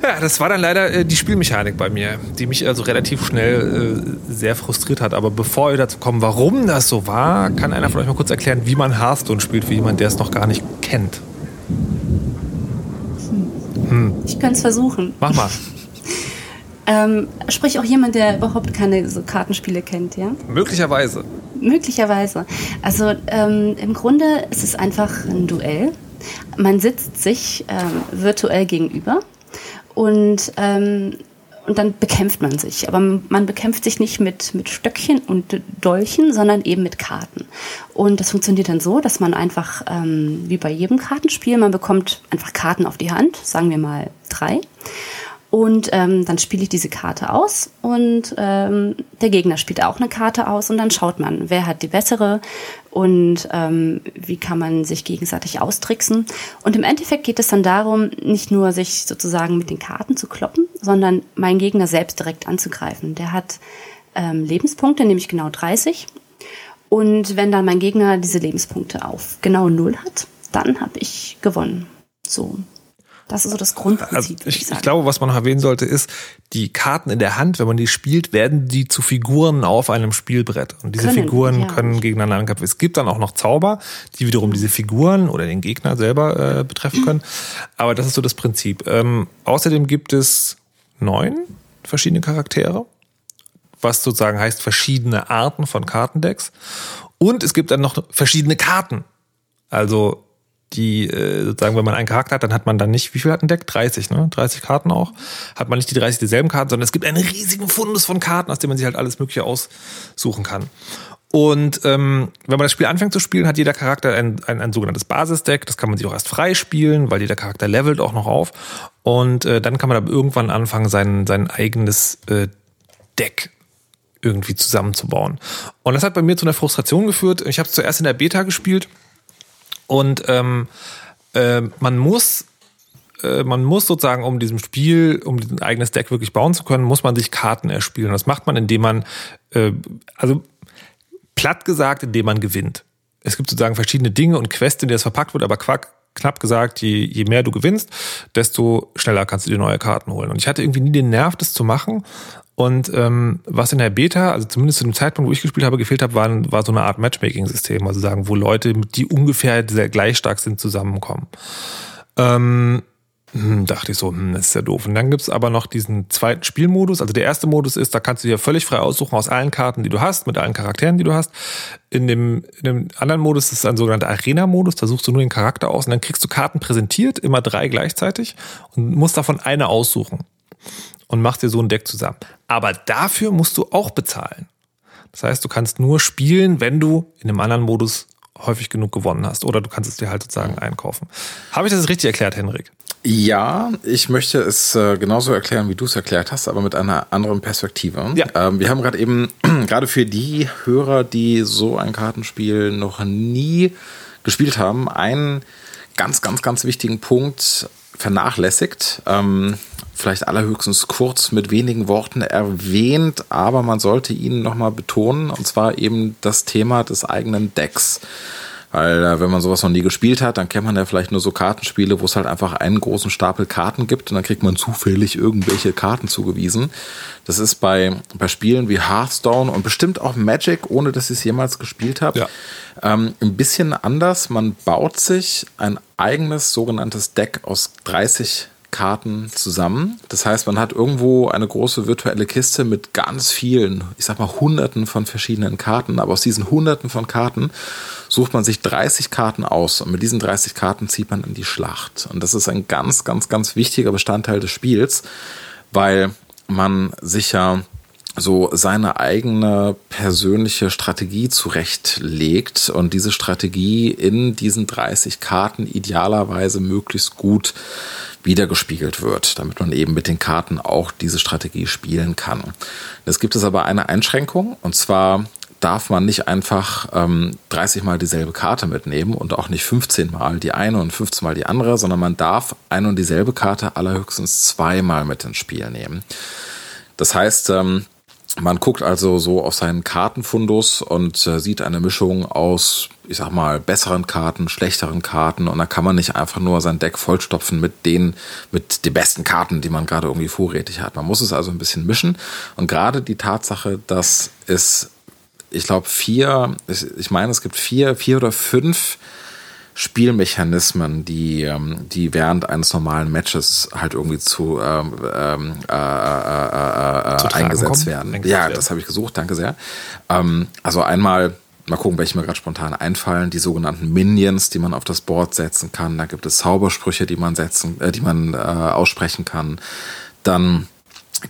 ja, das war dann leider äh, die Spielmechanik bei mir, die mich also relativ schnell äh, sehr frustriert hat. Aber bevor wir dazu kommen, warum das so war, kann einer von euch mal kurz erklären, wie man Hearthstone spielt, für jemanden, der es noch gar nicht kennt. Hm. Ich könnte es versuchen. Mach mal. ähm, sprich auch jemand, der überhaupt keine so Kartenspiele kennt, ja? Möglicherweise. Möglicherweise. Also ähm, im Grunde ist es einfach ein Duell. Man sitzt sich ähm, virtuell gegenüber und, ähm, und dann bekämpft man sich. Aber man bekämpft sich nicht mit, mit Stöckchen und Dolchen, sondern eben mit Karten. Und das funktioniert dann so, dass man einfach, ähm, wie bei jedem Kartenspiel, man bekommt einfach Karten auf die Hand, sagen wir mal drei. Und ähm, dann spiele ich diese Karte aus und ähm, der Gegner spielt auch eine Karte aus und dann schaut man, wer hat die bessere und ähm, wie kann man sich gegenseitig austricksen. Und im Endeffekt geht es dann darum, nicht nur sich sozusagen mit den Karten zu kloppen, sondern meinen Gegner selbst direkt anzugreifen. Der hat ähm, Lebenspunkte, nämlich genau 30. Und wenn dann mein Gegner diese Lebenspunkte auf genau null hat, dann habe ich gewonnen. So. Das ist so das Grundprinzip. Also ich, ich, ich, glaube, was man noch erwähnen sollte, ist, die Karten in der Hand, wenn man die spielt, werden die zu Figuren auf einem Spielbrett. Und diese können, Figuren ja. können gegeneinander ankämpfen. Es gibt dann auch noch Zauber, die wiederum diese Figuren oder den Gegner selber äh, betreffen können. Aber das ist so das Prinzip. Ähm, außerdem gibt es neun verschiedene Charaktere, was sozusagen heißt verschiedene Arten von Kartendecks. Und es gibt dann noch verschiedene Karten. Also die äh, sozusagen, wenn man einen Charakter hat, dann hat man dann nicht, wie viel hat ein Deck? 30, ne? 30 Karten auch. Hat man nicht die 30 dieselben Karten, sondern es gibt einen riesigen Fundus von Karten, aus dem man sich halt alles Mögliche aussuchen kann. Und ähm, wenn man das Spiel anfängt zu spielen, hat jeder Charakter ein, ein, ein sogenanntes Basisdeck. Das kann man sich auch erst frei spielen, weil jeder Charakter levelt auch noch auf. Und äh, dann kann man aber irgendwann anfangen, sein, sein eigenes äh, Deck irgendwie zusammenzubauen. Und das hat bei mir zu einer Frustration geführt. Ich habe zuerst in der Beta gespielt Und ähm, äh, man muss äh, man muss sozusagen, um diesem Spiel, um ein eigenes Deck wirklich bauen zu können, muss man sich Karten erspielen. Das macht man, indem man, äh, also platt gesagt, indem man gewinnt. Es gibt sozusagen verschiedene Dinge und Quests, in die das verpackt wird, aber quack, knapp gesagt, je, je mehr du gewinnst, desto schneller kannst du dir neue Karten holen. Und ich hatte irgendwie nie den Nerv, das zu machen. Und ähm, was in der Beta, also zumindest zu dem Zeitpunkt, wo ich gespielt habe, gefehlt hat, war, war so eine Art Matchmaking-System, also sagen, wo Leute, die ungefähr sehr gleich stark sind, zusammenkommen. Ähm, hm, dachte ich so, hm, das ist ja doof. Und dann gibt's aber noch diesen zweiten Spielmodus. Also der erste Modus ist, da kannst du dir völlig frei aussuchen aus allen Karten, die du hast, mit allen Charakteren, die du hast. In dem, in dem anderen Modus ist ein sogenannter Arena-Modus, da suchst du nur den Charakter aus und dann kriegst du Karten präsentiert, immer drei gleichzeitig und musst davon eine aussuchen und machst dir so ein Deck zusammen. Aber dafür musst du auch bezahlen. Das heißt, du kannst nur spielen, wenn du in einem anderen Modus häufig genug gewonnen hast. Oder du kannst es dir halt sozusagen einkaufen. Habe ich das richtig erklärt, Henrik? Ja, ich möchte es äh, genauso erklären, wie du es erklärt hast, aber mit einer anderen Perspektive. Ja. Ähm, wir haben gerade eben, gerade für die Hörer, die so ein Kartenspiel noch nie gespielt haben, einen ganz, ganz, ganz wichtigen Punkt vernachlässigt. Ähm, vielleicht allerhöchstens kurz mit wenigen Worten erwähnt, aber man sollte ihn nochmal betonen, und zwar eben das Thema des eigenen Decks. Weil äh, wenn man sowas noch nie gespielt hat, dann kennt man ja vielleicht nur so Kartenspiele, wo es halt einfach einen großen Stapel Karten gibt und dann kriegt man zufällig irgendwelche Karten zugewiesen. Das ist bei, bei Spielen wie Hearthstone und bestimmt auch Magic, ohne dass ich es jemals gespielt habe, Ja. ähm, ein bisschen anders. Man baut sich ein eigenes sogenanntes Deck aus 30 Karten zusammen. Das heißt, man hat irgendwo eine große virtuelle Kiste mit ganz vielen, ich sag mal hunderten von verschiedenen Karten. Aber aus diesen hunderten von Karten sucht man sich 30 Karten aus und mit diesen 30 Karten zieht man in die Schlacht. Und das ist ein ganz, ganz, ganz wichtiger Bestandteil des Spiels, weil man sich ja so seine eigene persönliche Strategie zurechtlegt und diese Strategie in diesen 30 Karten idealerweise möglichst gut wiedergespiegelt wird, damit man eben mit den Karten auch diese Strategie spielen kann. Es gibt es aber eine Einschränkung und zwar darf man nicht einfach ähm, 30 Mal dieselbe Karte mitnehmen und auch nicht 15 Mal die eine und 15 Mal die andere, sondern man darf eine und dieselbe Karte allerhöchstens zweimal mit ins Spiel nehmen. Das heißt, ähm, man guckt also so auf seinen Kartenfundus und äh, sieht eine Mischung aus, ich sag mal, besseren Karten, schlechteren Karten und da kann man nicht einfach nur sein Deck vollstopfen mit den, mit den besten Karten, die man gerade irgendwie vorrätig hat. Man muss es also ein bisschen mischen und gerade die Tatsache, dass es, ich glaube, vier, ich, ich meine, es gibt vier, vier oder fünf Spielmechanismen, die, ähm, die während eines normalen Matches halt irgendwie zu, ähm, ähm, äh, äh, äh, Zu tragen eingesetzt kommen? werden. Eingesetzt ja, werden. das habe ich gesucht, danke sehr. Ähm, also einmal, mal gucken, welche mir gerade spontan einfallen, die sogenannten Minions, die man auf das Board setzen kann. Da gibt es Zaubersprüche, die man setzen, äh, die man äh, aussprechen kann. Dann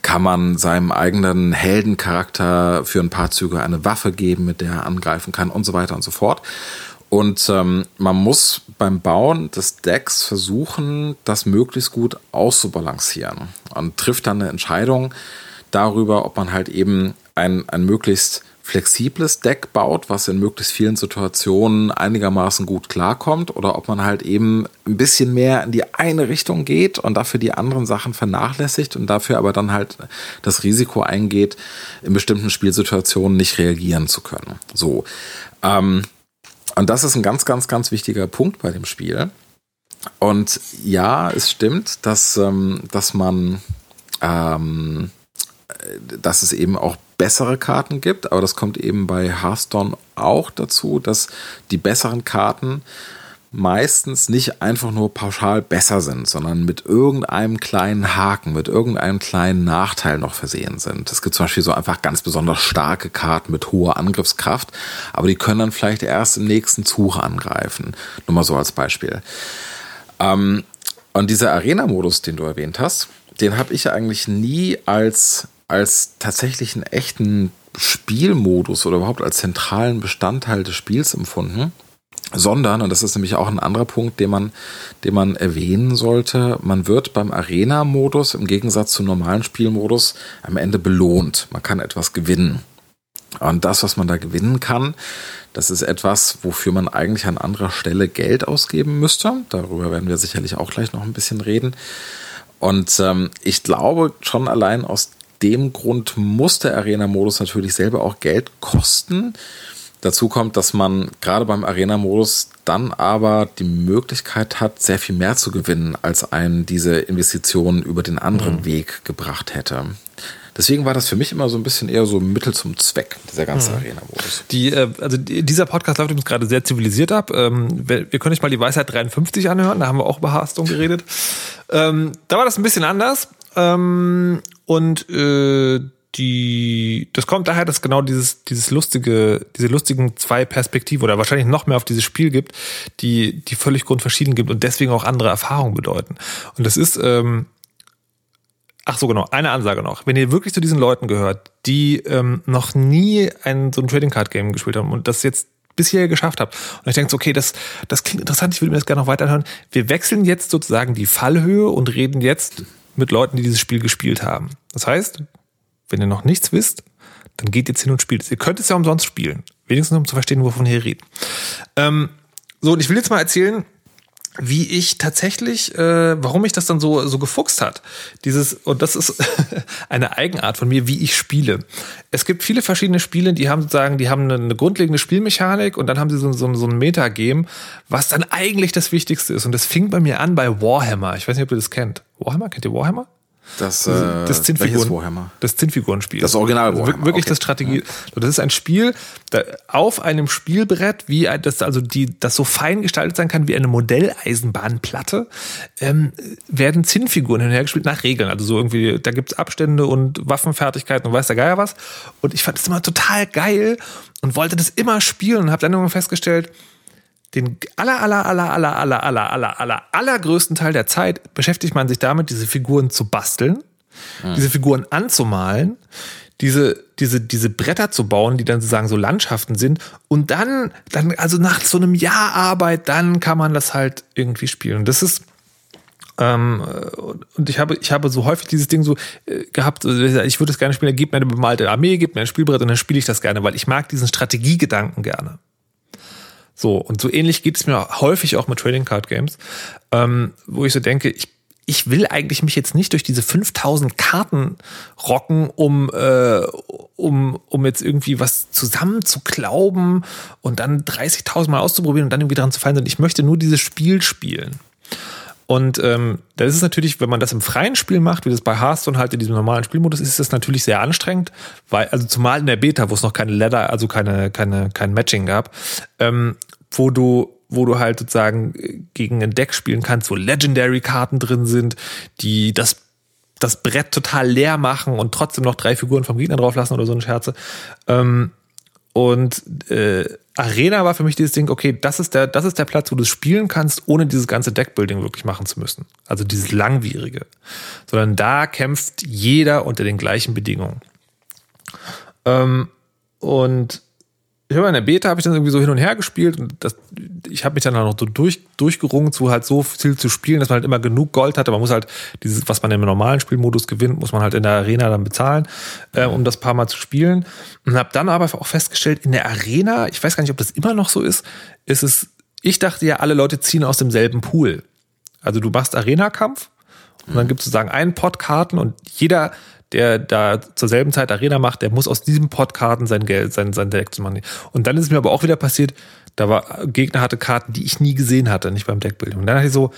kann man seinem eigenen Heldencharakter für ein paar Züge eine Waffe geben, mit der er angreifen kann und so weiter und so fort. Und ähm, man muss beim Bauen des Decks versuchen, das möglichst gut auszubalancieren und trifft dann eine Entscheidung darüber, ob man halt eben ein, ein möglichst flexibles Deck baut, was in möglichst vielen Situationen einigermaßen gut klarkommt, oder ob man halt eben ein bisschen mehr in die eine Richtung geht und dafür die anderen Sachen vernachlässigt und dafür aber dann halt das Risiko eingeht, in bestimmten Spielsituationen nicht reagieren zu können. So. Ähm, und das ist ein ganz, ganz, ganz wichtiger Punkt bei dem Spiel. Und ja, es stimmt, dass, ähm, dass man, ähm, äh, dass es eben auch bessere Karten gibt, aber das kommt eben bei Hearthstone auch dazu, dass die besseren Karten meistens nicht einfach nur pauschal besser sind, sondern mit irgendeinem kleinen Haken, mit irgendeinem kleinen Nachteil noch versehen sind. Es gibt zum Beispiel so einfach ganz besonders starke Karten mit hoher Angriffskraft, aber die können dann vielleicht erst im nächsten Zug angreifen. Nur mal so als Beispiel. Ähm, und dieser Arena-Modus, den du erwähnt hast, den habe ich eigentlich nie als, als tatsächlichen echten Spielmodus oder überhaupt als zentralen Bestandteil des Spiels empfunden sondern, und das ist nämlich auch ein anderer Punkt, den man, den man erwähnen sollte, man wird beim Arena-Modus im Gegensatz zum normalen Spielmodus am Ende belohnt. Man kann etwas gewinnen. Und das, was man da gewinnen kann, das ist etwas, wofür man eigentlich an anderer Stelle Geld ausgeben müsste. Darüber werden wir sicherlich auch gleich noch ein bisschen reden. Und ähm, ich glaube, schon allein aus dem Grund muss der Arena-Modus natürlich selber auch Geld kosten. Dazu kommt, dass man gerade beim Arena-Modus dann aber die Möglichkeit hat, sehr viel mehr zu gewinnen, als einem diese Investitionen über den anderen mhm. Weg gebracht hätte. Deswegen war das für mich immer so ein bisschen eher so Mittel zum Zweck, dieser ganze mhm. Arena-Modus. Die, äh, also dieser Podcast läuft übrigens gerade sehr zivilisiert ab. Ähm, wir, wir können euch mal die Weisheit 53 anhören, da haben wir auch über Hearthstone geredet. Ähm, da war das ein bisschen anders. Ähm, und äh, die, das kommt daher, dass genau dieses, dieses lustige, diese lustigen zwei Perspektiven oder wahrscheinlich noch mehr auf dieses Spiel gibt, die, die völlig grundverschieden gibt und deswegen auch andere Erfahrungen bedeuten. Und das ist, ähm, ach so genau, eine Ansage noch. Wenn ihr wirklich zu diesen Leuten gehört, die ähm, noch nie ein, so ein Trading Card Game gespielt haben und das jetzt bisher geschafft habt und ich denke, okay, das, das klingt interessant, ich würde mir das gerne noch weiterhören. Wir wechseln jetzt sozusagen die Fallhöhe und reden jetzt mit Leuten, die dieses Spiel gespielt haben. Das heißt, wenn ihr noch nichts wisst, dann geht jetzt hin und spielt es. Ihr könnt es ja umsonst spielen. Wenigstens um zu verstehen, wovon ihr redet. Ähm, so, und ich will jetzt mal erzählen, wie ich tatsächlich, äh, warum mich das dann so so gefuchst hat. Dieses und das ist eine Eigenart von mir, wie ich spiele. Es gibt viele verschiedene Spiele, die haben sozusagen, die haben eine, eine grundlegende Spielmechanik und dann haben sie so, so, so ein Metagame, was dann eigentlich das Wichtigste ist. Und das fing bei mir an bei Warhammer. Ich weiß nicht, ob ihr das kennt. Warhammer, kennt ihr Warhammer? Das, äh, das Zinnfiguren, Warhammer? Das Zinnfigurenspiel. Das Original also Warhammer. wirklich okay. das Strategie. Ja. Das ist ein Spiel da, auf einem Spielbrett, wie das also die das so fein gestaltet sein kann wie eine Modelleisenbahnplatte, ähm, werden Zinnfiguren hinhergespielt nach Regeln. Also so irgendwie, da gibt's Abstände und Waffenfertigkeiten und weiß der Geier was. Und ich fand das immer total geil und wollte das immer spielen und habe dann irgendwann festgestellt, den aller, aller, aller, aller, aller, aller, aller, aller, allergrößten Teil der Zeit beschäftigt man sich damit, diese Figuren zu basteln, mhm. diese Figuren anzumalen, diese, diese, diese Bretter zu bauen, die dann sozusagen so Landschaften sind. Und dann, dann, also nach so einem Jahr Arbeit, dann kann man das halt irgendwie spielen. Das ist, ähm, und ich habe, ich habe so häufig dieses Ding so äh, gehabt, ich würde es gerne spielen, gebt mir eine bemalte Armee, gebt mir ein Spielbrett und dann spiele ich das gerne, weil ich mag diesen Strategiegedanken gerne. So, und so ähnlich geht es mir häufig auch mit Trading Card Games, ähm, wo ich so denke, ich, ich will eigentlich mich jetzt nicht durch diese 5000 Karten rocken, um, äh, um, um jetzt irgendwie was zusammen zu glauben und dann 30.000 Mal auszuprobieren und dann irgendwie dran zu fallen, sondern ich möchte nur dieses Spiel spielen. Und ähm, das ist natürlich, wenn man das im freien Spiel macht, wie das bei Hearthstone halt in diesem normalen Spielmodus ist, ist das natürlich sehr anstrengend, weil, also zumal in der Beta, wo es noch keine Ladder, also keine, keine, kein Matching gab, ähm, wo du wo du halt sozusagen gegen ein Deck spielen kannst, wo Legendary-Karten drin sind, die das das Brett total leer machen und trotzdem noch drei Figuren vom Gegner drauflassen oder so eine Scherze. Ähm, und äh, Arena war für mich dieses Ding, okay, das ist der, das ist der Platz, wo du spielen kannst, ohne dieses ganze Deckbuilding wirklich machen zu müssen. Also dieses langwierige. Sondern da kämpft jeder unter den gleichen Bedingungen. Ähm, und ich habe in der Beta habe ich dann irgendwie so hin und her gespielt und das, ich habe mich dann auch noch so durch, durchgerungen zu halt so viel zu spielen, dass man halt immer genug Gold hatte. Man muss halt dieses, was man im normalen Spielmodus gewinnt, muss man halt in der Arena dann bezahlen, äh, um das paar Mal zu spielen. Und habe dann aber auch festgestellt, in der Arena, ich weiß gar nicht, ob das immer noch so ist, ist es, ich dachte ja, alle Leute ziehen aus demselben Pool. Also du machst Arena-Kampf und dann gibt es sozusagen einen Pot Karten und jeder der da zur selben Zeit Arena macht, der muss aus diesem Pot Karten sein Geld, sein, sein Deck zu machen. Und dann ist mir aber auch wieder passiert, da war Gegner hatte Karten, die ich nie gesehen hatte, nicht beim Deckbuilding. Und dann dachte ich so,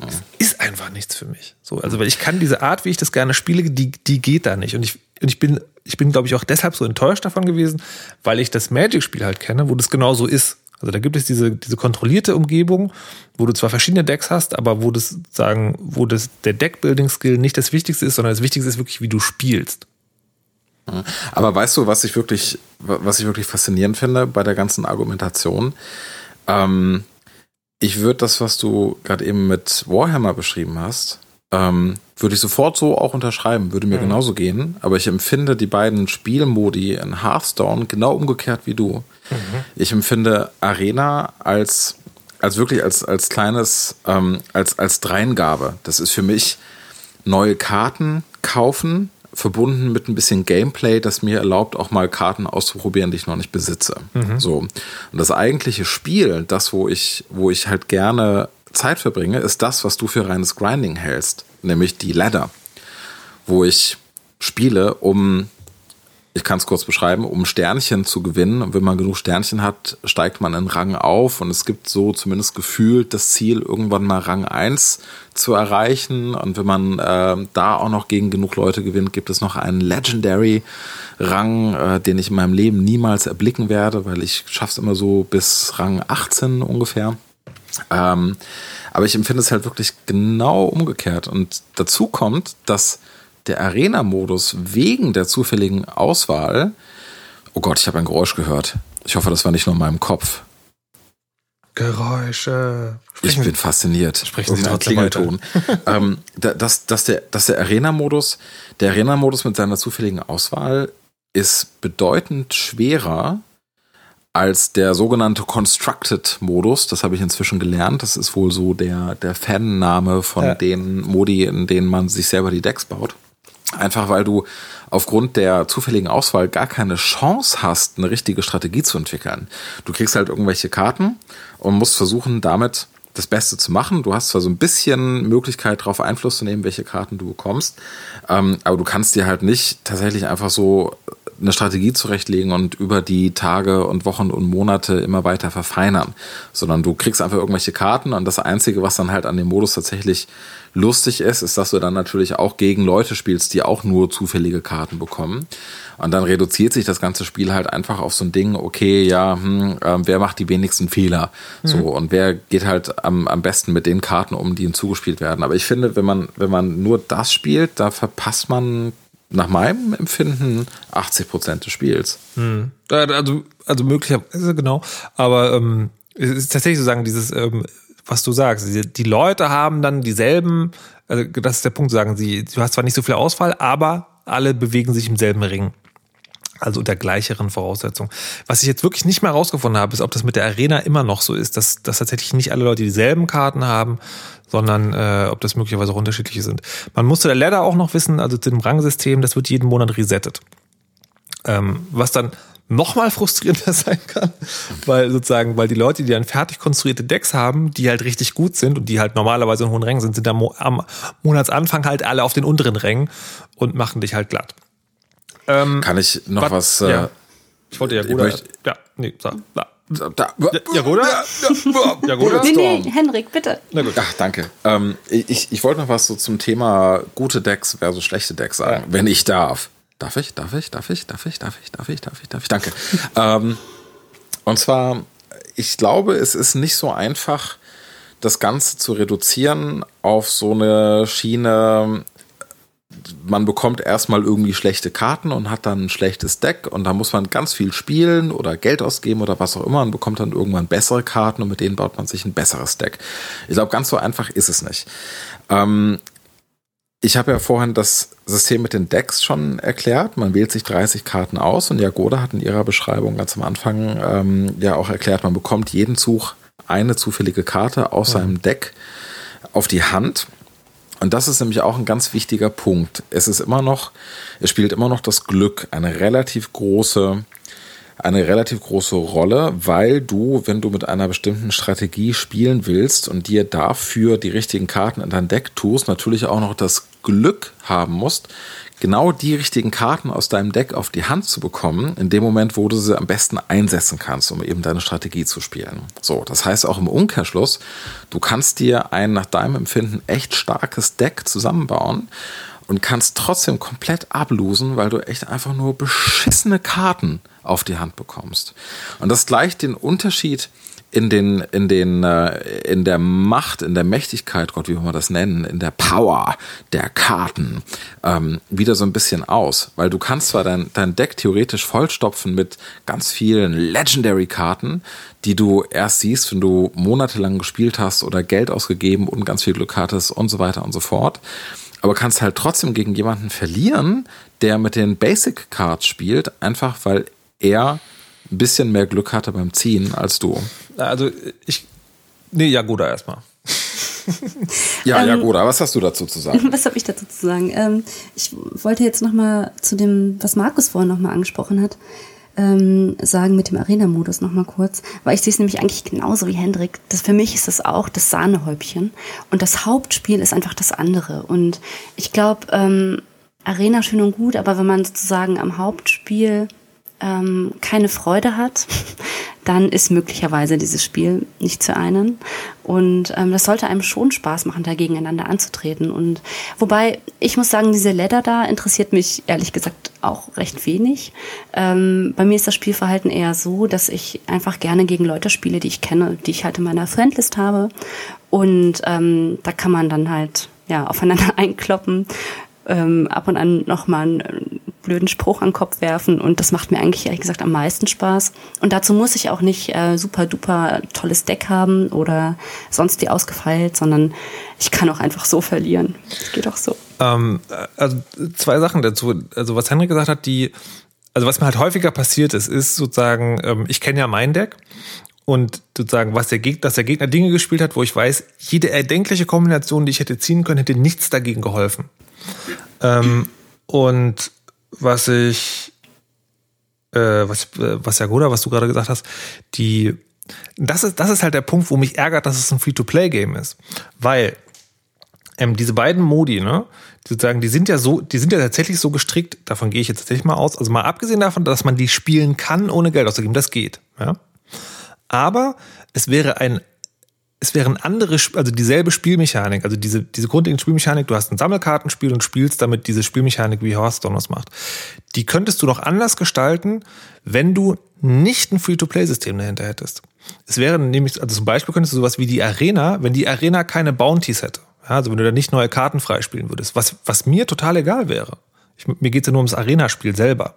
das ist einfach nichts für mich. So, also weil ich kann diese Art, wie ich das gerne spiele, die, die geht da nicht. Und ich, und ich bin, ich bin, glaube ich, auch deshalb so enttäuscht davon gewesen, weil ich das Magic-Spiel halt kenne, wo das genau so ist. Also da gibt es diese, diese kontrollierte Umgebung, wo du zwar verschiedene Decks hast, aber wo das sagen, wo das der Deckbuilding-Skill nicht das Wichtigste ist, sondern das Wichtigste ist wirklich, wie du spielst. Aber weißt du, was ich wirklich, was ich wirklich faszinierend finde bei der ganzen Argumentation? Ähm, ich würde das, was du gerade eben mit Warhammer beschrieben hast, ähm, würde ich sofort so auch unterschreiben, würde mir mhm. genauso gehen. Aber ich empfinde die beiden Spielmodi in Hearthstone genau umgekehrt wie du. Mhm. Ich empfinde Arena als, als wirklich als, als kleines, ähm, als, als Dreingabe. Das ist für mich neue Karten kaufen, verbunden mit ein bisschen Gameplay, das mir erlaubt, auch mal Karten auszuprobieren, die ich noch nicht besitze. So. Und das eigentliche Spiel, das, wo ich, wo ich halt gerne Zeit verbringe, ist das, was du für reines Grinding hältst, nämlich die Ladder, wo ich spiele, um ich kann es kurz beschreiben, um Sternchen zu gewinnen. Und wenn man genug Sternchen hat, steigt man in Rang auf. Und es gibt so zumindest gefühlt das Ziel, irgendwann mal Rang 1 zu erreichen. Und wenn man äh, da auch noch gegen genug Leute gewinnt, gibt es noch einen Legendary-Rang, äh, den ich in meinem Leben niemals erblicken werde, weil ich schaff's immer so bis Rang 18 ungefähr. Ähm, aber ich empfinde es halt wirklich genau umgekehrt. Und dazu kommt, dass der Arena-Modus wegen der zufälligen Auswahl. Oh Gott, ich habe ein Geräusch gehört. Ich hoffe, das war nicht nur in meinem Kopf. Geräusche. Ich bin fasziniert. Sprechen Sie trotzdem. Klingelton. ähm, da- dass, dass der, dass der Arena-Modus, der Arena-Modus mit seiner zufälligen Auswahl ist bedeutend schwerer als der sogenannte Constructed-Modus. Das habe ich inzwischen gelernt. Das ist wohl so der, der Fan-Name von Ja. den Modi, in denen man sich selber die Decks baut. Einfach weil du aufgrund der zufälligen Auswahl gar keine Chance hast, eine richtige Strategie zu entwickeln. Du kriegst halt irgendwelche Karten und musst versuchen, damit das Beste zu machen. Du hast zwar so ein bisschen Möglichkeit, darauf Einfluss zu nehmen, welche Karten du bekommst, ähm, aber du kannst dir halt nicht tatsächlich einfach so eine Strategie zurechtlegen und über die Tage und Wochen und Monate immer weiter verfeinern, sondern du kriegst einfach irgendwelche Karten und das Einzige, was dann halt an dem Modus tatsächlich lustig ist, ist, dass du dann natürlich auch gegen Leute spielst, die auch nur zufällige Karten bekommen. Und dann reduziert sich das ganze Spiel halt einfach auf so ein Ding, okay, ja, hm, ähm, wer macht die wenigsten Fehler? So, und wer geht halt am, am besten mit den Karten um, die ihm zugespielt werden. Aber ich finde, wenn man, wenn man nur das spielt, da verpasst man nach meinem Empfinden 80 Prozent des Spiels. Äh, Also, also möglicherweise, genau. Aber ähm, es ist tatsächlich so sagen, dieses, ähm, was du sagst, die, die Leute haben dann dieselben, also das ist der Punkt, sagen sie, du hast zwar nicht so viel Auswahl, aber alle bewegen sich im selben Ring. Also unter gleicheren Voraussetzungen. Was ich jetzt wirklich nicht mehr herausgefunden habe, ist, ob das mit der Arena immer noch so ist, dass, dass tatsächlich nicht alle Leute dieselben Karten haben, sondern äh, ob das möglicherweise auch unterschiedliche sind. Man musste der Ladder auch noch wissen, also zu dem Rangsystem, das wird jeden Monat resettet. Ähm, was dann nochmal frustrierender sein kann, weil sozusagen, weil die Leute, die dann fertig konstruierte Decks haben, die halt richtig gut sind und die halt normalerweise in hohen Rängen sind, sind am, Mo am Monatsanfang halt alle auf den unteren Rängen und machen dich halt glatt. Ähm, Kann ich noch was? Äh, ja. Ich wollte ja ich gut. Ja, nee, sag. Da. da, Jagoda? Jagoda? Nee, nee. Henrik, bitte. Na gut. Ach, danke. Ähm, ich, ich wollte noch was so zum Thema gute Decks versus schlechte Decks sagen, wenn ich darf. Darf ich? Darf ich? Darf ich? Darf ich? Darf ich? Darf ich? Darf ich? Darf ich? Danke. ähm, und zwar, ich glaube, es ist nicht so einfach, das Ganze zu reduzieren auf so eine Schiene, man bekommt erstmal irgendwie schlechte Karten und hat dann ein schlechtes Deck und da muss man ganz viel spielen oder Geld ausgeben oder was auch immer und bekommt dann irgendwann bessere Karten und mit denen baut man sich ein besseres Deck. Ich glaube, ganz so einfach ist es nicht. Ähm, ich habe ja vorhin das System mit den Decks schon erklärt. Man wählt sich 30 Karten aus und Jagoda hat in ihrer Beschreibung ganz am Anfang ähm, ja auch erklärt, man bekommt jeden Zug eine zufällige Karte aus seinem Deck auf die Hand. Und das ist nämlich auch ein ganz wichtiger Punkt. Es ist immer noch, es spielt immer noch das Glück eine relativ große, eine relativ große Rolle, weil du, wenn du mit einer bestimmten Strategie spielen willst und dir dafür die richtigen Karten in dein Deck tust, natürlich auch noch das Glück haben musst, genau die richtigen Karten aus deinem Deck auf die Hand zu bekommen, in dem Moment, wo du sie am besten einsetzen kannst, um eben deine Strategie zu spielen. So, das heißt auch im Umkehrschluss, du kannst dir ein nach deinem Empfinden echt starkes Deck zusammenbauen und kannst trotzdem komplett ablosen, weil du echt einfach nur beschissene Karten auf die Hand bekommst. Und das gleicht den Unterschied in den, in den, äh, in der Macht, in der Mächtigkeit, Gott, wie will man das nennen, in der Power der Karten ähm, wieder so ein bisschen aus. Weil du kannst zwar dein, dein Deck theoretisch vollstopfen mit ganz vielen Legendary-Karten, die du erst siehst, wenn du monatelang gespielt hast oder Geld ausgegeben und ganz viel Glück hattest und so weiter und so fort. Aber kannst halt trotzdem gegen jemanden verlieren, der mit den Basic Cards spielt, einfach weil er ein bisschen mehr Glück hatte beim Ziehen als du. Also ich. Nee, Jagoda erstmal. Ja, ja, Ähm, aber was hast du dazu zu sagen? Was habe ich dazu zu sagen? Ähm, ich wollte jetzt noch mal zu dem, was Markus vorhin noch mal angesprochen hat, ähm, sagen mit dem Arena-Modus noch mal kurz, weil ich sehe es nämlich eigentlich genauso wie Hendrik. Das, für mich ist das auch das Sahnehäubchen und das Hauptspiel ist einfach das andere. Und ich glaube, ähm, Arena schön und gut, aber wenn man sozusagen am Hauptspiel ähm, keine Freude hat, dann ist möglicherweise dieses Spiel nicht zu einen. Und ähm, das sollte einem schon Spaß machen, da gegeneinander anzutreten. Und wobei, ich muss sagen, diese Ladder da interessiert mich ehrlich gesagt auch recht wenig. Ähm, bei mir ist das Spielverhalten eher so, dass ich einfach gerne gegen Leute spiele, die ich kenne, die ich halt in meiner Friendlist habe. Und ähm, da kann man dann halt ja aufeinander einkloppen ähm, ab und an nochmal blöden Spruch an den Kopf werfen und das macht mir eigentlich ehrlich gesagt am meisten Spaß. Und dazu muss ich auch nicht äh, super duper tolles Deck haben oder sonst wie ausgefeilt, sondern ich kann auch einfach so verlieren. Geht auch so. Ähm, also zwei Sachen dazu. Also was Henrik gesagt hat, die, also was mir halt häufiger passiert ist, ist sozusagen, ähm, ich kenne ja mein Deck und sozusagen, was der Gegner, dass der Gegner Dinge gespielt hat, wo ich weiß, jede erdenkliche Kombination, die ich hätte ziehen können, hätte nichts dagegen geholfen. Ähm, und was ich, äh, was, äh, was Jagoda, was du gerade gesagt hast, die, das ist, das ist halt der Punkt, wo mich ärgert, dass es ein Free-to-Play-Game ist. Weil ähm, diese beiden Modi, ne, sozusagen, die sind ja so, die sind ja tatsächlich so gestrickt, davon gehe ich jetzt tatsächlich mal aus, also mal abgesehen davon, dass man die spielen kann, ohne Geld auszugeben, das geht, ja. Aber es wäre ein, es wäre ein anderes, also dieselbe Spielmechanik, also diese, diese grundlegende Spielmechanik, du hast ein Sammelkartenspiel und spielst damit diese Spielmechanik, wie Hearthstone das macht. Die könntest du noch anders gestalten, wenn du nicht ein Free-to-Play-System dahinter hättest. Es wäre nämlich, also zum Beispiel könntest du sowas wie die Arena, wenn die Arena keine Bounties hätte. Ja, also wenn du da nicht neue Karten freispielen würdest, was, was mir total egal wäre. Ich, mir geht's ja nur ums Arena-Spiel selber.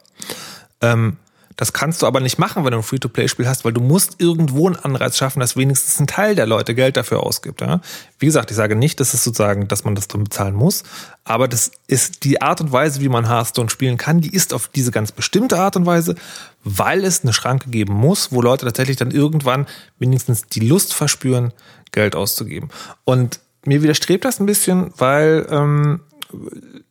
Ähm, das kannst du aber nicht machen, wenn du ein Free-to-Play-Spiel hast, weil du musst irgendwo einen Anreiz schaffen, dass wenigstens ein Teil der Leute Geld dafür ausgibt. Ja? Wie gesagt, ich sage nicht, dass es sozusagen, dass man das drin bezahlen muss, aber das ist die Art und Weise, wie man Hearthstone spielen kann, die ist auf diese ganz bestimmte Art und Weise, weil es eine Schranke geben muss, wo Leute tatsächlich dann irgendwann wenigstens die Lust verspüren, Geld auszugeben. Und mir widerstrebt das ein bisschen, weil, ähm,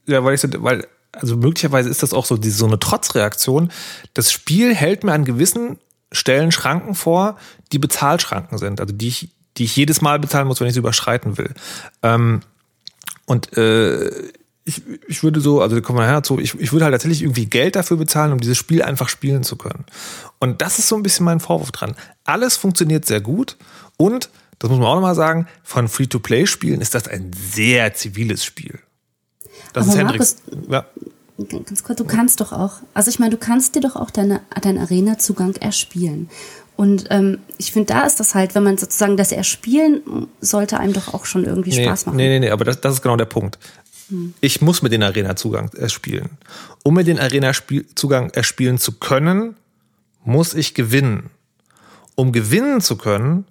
ja, weil ich weil also möglicherweise ist das auch so, die, so eine Trotzreaktion. Das Spiel hält mir an gewissen Stellen Schranken vor, die Bezahlschranken sind, also die ich, die ich jedes Mal bezahlen muss, wenn ich sie überschreiten will. Ähm, und äh, ich, ich würde so, also kommen wir her zu, ich, ich würde halt tatsächlich irgendwie Geld dafür bezahlen, um dieses Spiel einfach spielen zu können. Und das ist so ein bisschen mein Vorwurf dran. Alles funktioniert sehr gut und, das muss man auch nochmal sagen, von Free-to-Play-Spielen ist das ein sehr ziviles Spiel. Das Aber ist Hendrix. Markus, Ja. Ganz kurz, du kannst doch auch, also ich meine, du kannst dir doch auch deine, deinen Arena-Zugang erspielen. Und ähm, ich finde, da ist das halt, wenn man sozusagen das Erspielen sollte einem doch auch schon irgendwie Nee, Spaß machen. nee, nee, nee, aber das, das ist genau der Punkt. Ich muss mir den Arena-Zugang erspielen. Um mir den Arena-Zugang erspielen zu können, muss ich gewinnen. Um gewinnen zu können,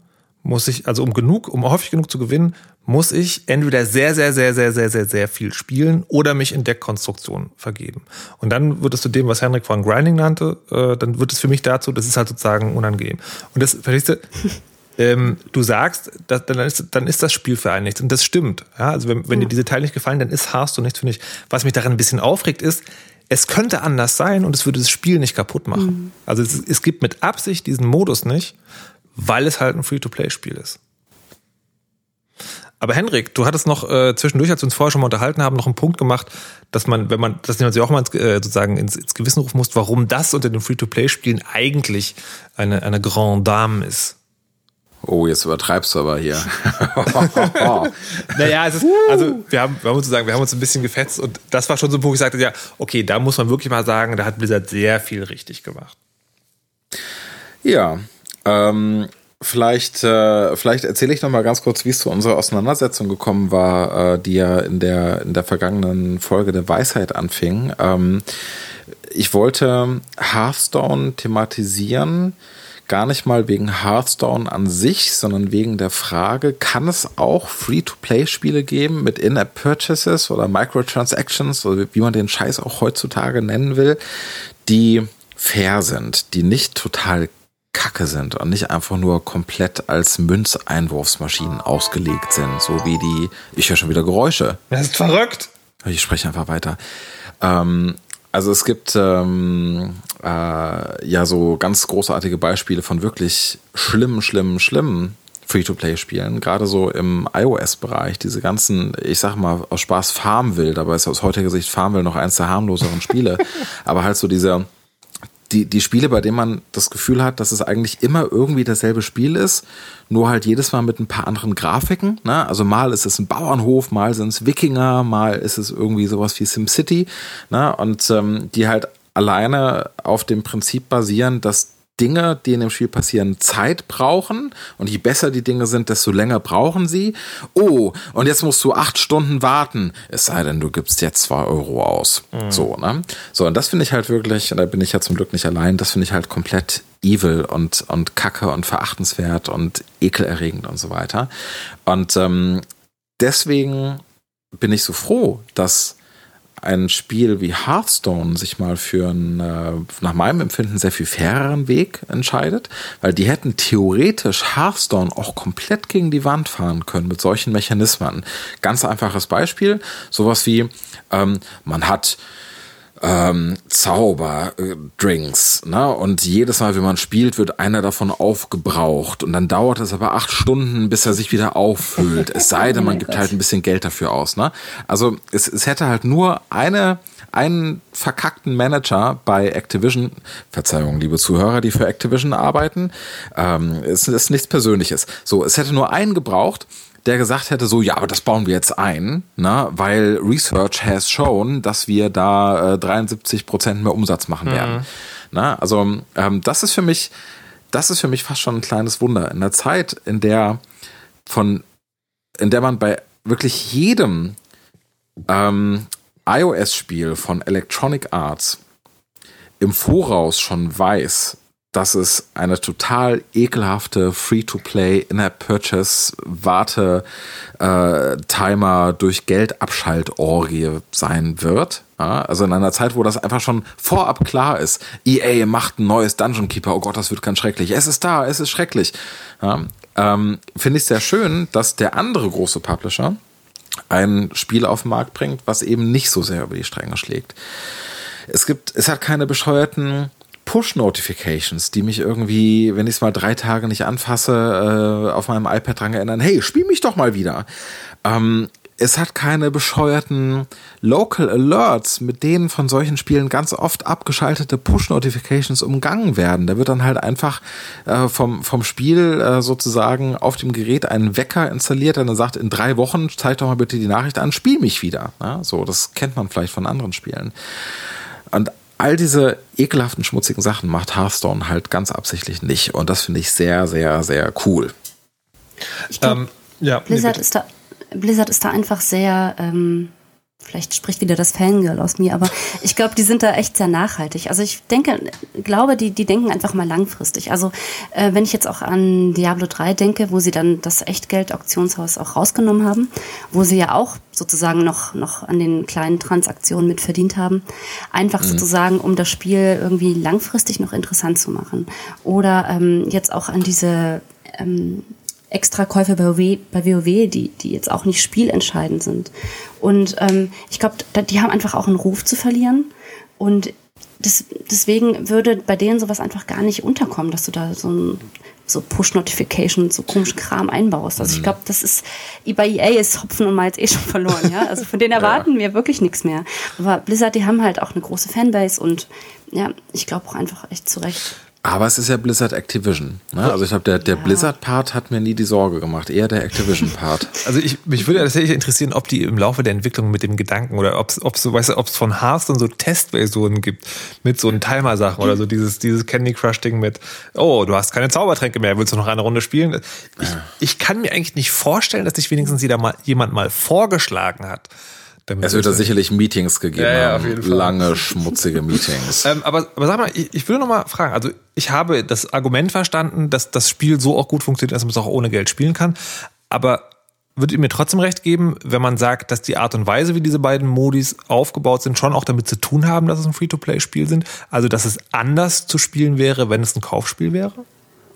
muss ich, also um genug, um häufig genug zu gewinnen, muss ich entweder sehr, sehr, sehr, sehr, sehr, sehr, sehr viel spielen oder mich in Deckkonstruktion vergeben. Und dann wird es zu dem, was Henrik von Grinding nannte, äh, dann wird es für mich dazu, das ist halt sozusagen unangenehm. Und das, verstehst du, ähm, du sagst, dass, dann, ist, dann ist das Spiel für einen nichts. Und das stimmt. Ja, also wenn, wenn dir diese Teile nicht gefallen, dann ist Hearthstone nichts für dich. Was mich daran ein bisschen aufregt, ist, es könnte anders sein und es würde das Spiel nicht kaputt machen. Also es, es gibt mit Absicht diesen Modus nicht, weil es halt ein Free-to-Play-Spiel ist. Aber Henrik, du hattest noch äh, zwischendurch, als wir uns vorher schon mal unterhalten haben, noch einen Punkt gemacht, dass man, wenn man, dass man sich auch mal ins, äh, sozusagen ins, ins Gewissen rufen muss, warum das unter den Free-to-Play-Spielen eigentlich eine, eine Grande Dame ist. Oh, jetzt übertreibst du aber hier. Naja, es ist, also wir haben, wir haben uns sozusagen, wir haben uns ein bisschen gefetzt und das war schon so ein Punkt, wo ich sagte, ja, okay, da muss man wirklich mal sagen, da hat Blizzard sehr viel richtig gemacht. Ja, ähm, vielleicht, äh, vielleicht erzähle ich noch mal ganz kurz, wie es zu unserer Auseinandersetzung gekommen war, äh, die ja in der, in der vergangenen Folge der Weisheit anfing. Ähm, ich wollte Hearthstone thematisieren, gar nicht mal wegen Hearthstone an sich, sondern wegen der Frage, kann es auch Free-to-Play-Spiele geben mit In-App-Purchases oder Microtransactions oder wie man den Scheiß auch heutzutage nennen will, die fair sind, die nicht total Kacke sind und nicht einfach nur komplett als Münzeinwurfsmaschinen ausgelegt sind, so wie die, ich höre schon wieder Geräusche. Das ist verrückt. Ich spreche einfach weiter. Ähm, also es gibt ähm, äh, ja so ganz großartige Beispiele von wirklich schlimmen, schlimmen, schlimmen Free-to-Play-Spielen, gerade so im iOS-Bereich, diese ganzen, ich sag mal aus Spaß Farmville, dabei ist aus heutiger Sicht Farmville noch eins der harmloseren Spiele, aber halt so dieser die, die Spiele, bei denen man das Gefühl hat, dass es eigentlich immer irgendwie dasselbe Spiel ist, nur halt jedes Mal mit ein paar anderen Grafiken. Ne? Also mal ist es ein Bauernhof, mal sind es Wikinger, mal ist es irgendwie sowas wie SimCity. Ne? Und ähm, die halt alleine auf dem Prinzip basieren, dass Dinge, die in dem Spiel passieren, Zeit brauchen. Und je besser die Dinge sind, desto länger brauchen sie. Oh, und jetzt musst du acht Stunden warten. Es sei denn, du gibst jetzt zwei Euro aus. Mhm. So, ne? So, und das finde ich halt wirklich, und da bin ich ja zum Glück nicht allein, das finde ich halt komplett evil und, und kacke und verachtenswert und ekelerregend und so weiter. Und ähm, deswegen bin ich so froh, dass ein Spiel wie Hearthstone sich mal für einen, äh, nach meinem Empfinden, sehr viel faireren Weg entscheidet, weil die hätten theoretisch Hearthstone auch komplett gegen die Wand fahren können mit solchen Mechanismen. Ganz einfaches Beispiel, sowas wie, ähm, man hat ähm, Zauberdrinks. Ne? Und jedes Mal, wenn man spielt, wird einer davon aufgebraucht. Und dann dauert es aber acht Stunden, bis er sich wieder auffüllt. Es sei denn, man oh gibt halt ein bisschen Geld dafür aus. Ne? Also es, es hätte halt nur eine einen verkackten Manager bei Activision, Verzeihung, liebe Zuhörer, die für Activision arbeiten, ähm, es ist nichts Persönliches. So, es hätte nur einen gebraucht, der gesagt hätte, so, ja, aber das bauen wir jetzt ein, ne, weil Research has shown, dass wir da äh, 73 Prozent mehr Umsatz machen werden. Mhm. Na, also ähm, das ist für mich, das ist für mich fast schon ein kleines Wunder. In der Zeit, in der von, in der man bei wirklich jedem ähm, iOS-Spiel von Electronic Arts im Voraus schon weiß, dass es eine total ekelhafte Free-to-Play In-App-Purchase Warte äh, durch Geldabschaltorgie sein wird. Also in einer Zeit, wo das einfach schon vorab klar ist. EA macht ein neues Dungeon Keeper. Oh Gott, das wird ganz schrecklich. Es ist da, es ist schrecklich. Ja, ähm, Finde ich sehr schön, dass der andere große Publisher ein Spiel auf den Markt bringt, was eben nicht so sehr über die Stränge schlägt. Es gibt, es hat keine bescheuerten Push-Notifications, die mich irgendwie, wenn ich es mal drei Tage nicht anfasse, äh, auf meinem iPad dran erinnern, hey, spiel mich doch mal wieder. Ähm, es hat keine bescheuerten Local Alerts, mit denen von solchen Spielen ganz oft abgeschaltete Push-Notifications umgangen werden. Da wird dann halt einfach äh, vom, vom Spiel äh, sozusagen auf dem Gerät ein Wecker installiert, der dann sagt, in drei Wochen zeig doch mal bitte die Nachricht an, spiel mich wieder. Ja, so, das kennt man vielleicht von anderen Spielen. Und all diese ekelhaften, schmutzigen Sachen macht Hearthstone halt ganz absichtlich nicht. Und das finde ich sehr, sehr, sehr cool. Ich glaub, ähm, ja, Blizzard, nee, ist da, Blizzard ist da einfach sehr ähm, Vielleicht spricht wieder das Fangirl aus mir, aber ich glaube, die sind da echt sehr nachhaltig. Also ich denke, glaube, die, die denken einfach mal langfristig. Also äh, wenn ich jetzt auch an Diablo 3 denke, wo sie dann das Echtgeld-Auktionshaus auch rausgenommen haben, wo sie ja auch sozusagen noch, noch an den kleinen Transaktionen mit verdient haben, einfach mhm. sozusagen, um das Spiel irgendwie langfristig noch interessant zu machen. Oder ähm, jetzt auch an diese ähm, Extrakäufe bei WoW, bei WoW die, die jetzt auch nicht spielentscheidend sind. Und ähm, ich glaube, die haben einfach auch einen Ruf zu verlieren. Und das, deswegen würde bei denen sowas einfach gar nicht unterkommen, dass du da so ein so Push-Notification, so komisch Kram einbaust. Also ich mhm. glaube, das ist, bei EA ist Hopfen und Malz eh schon verloren, ja. Also von denen erwarten ja. wir wirklich nichts mehr. Aber Blizzard, die haben halt auch eine große Fanbase und ja, ich glaube auch einfach echt zu Recht. Aber es ist ja Blizzard Activision. Ne? Also ich glaube, der, der ja. Blizzard-Part hat mir nie die Sorge gemacht, eher der Activision-Part. Also ich, mich würde tatsächlich interessieren, ob die im Laufe der Entwicklung mit dem Gedanken oder ob es so, weißt du, ob es von Hearthstone so Testversionen gibt mit so einen Timer-Sachen oder so dieses, dieses Candy Crush-Ding mit, oh, du hast keine Zaubertränke mehr, willst du noch eine Runde spielen? Ich, ich kann mir eigentlich nicht vorstellen, dass sich wenigstens jeder mal, jemand mal vorgeschlagen hat es wird da sicherlich Meetings gegeben ja, ja. Lange, schmutzige Meetings. ähm, aber, aber sag mal, ich, ich will noch mal fragen. Also ich habe das Argument verstanden, dass das Spiel so auch gut funktioniert, dass man es auch ohne Geld spielen kann. Aber würdet ihr mir trotzdem recht geben, wenn man sagt, dass die Art und Weise, wie diese beiden Modis aufgebaut sind, schon auch damit zu tun haben, dass es ein Free-to-Play-Spiel sind? Also, dass es anders zu spielen wäre, wenn es ein Kaufspiel wäre?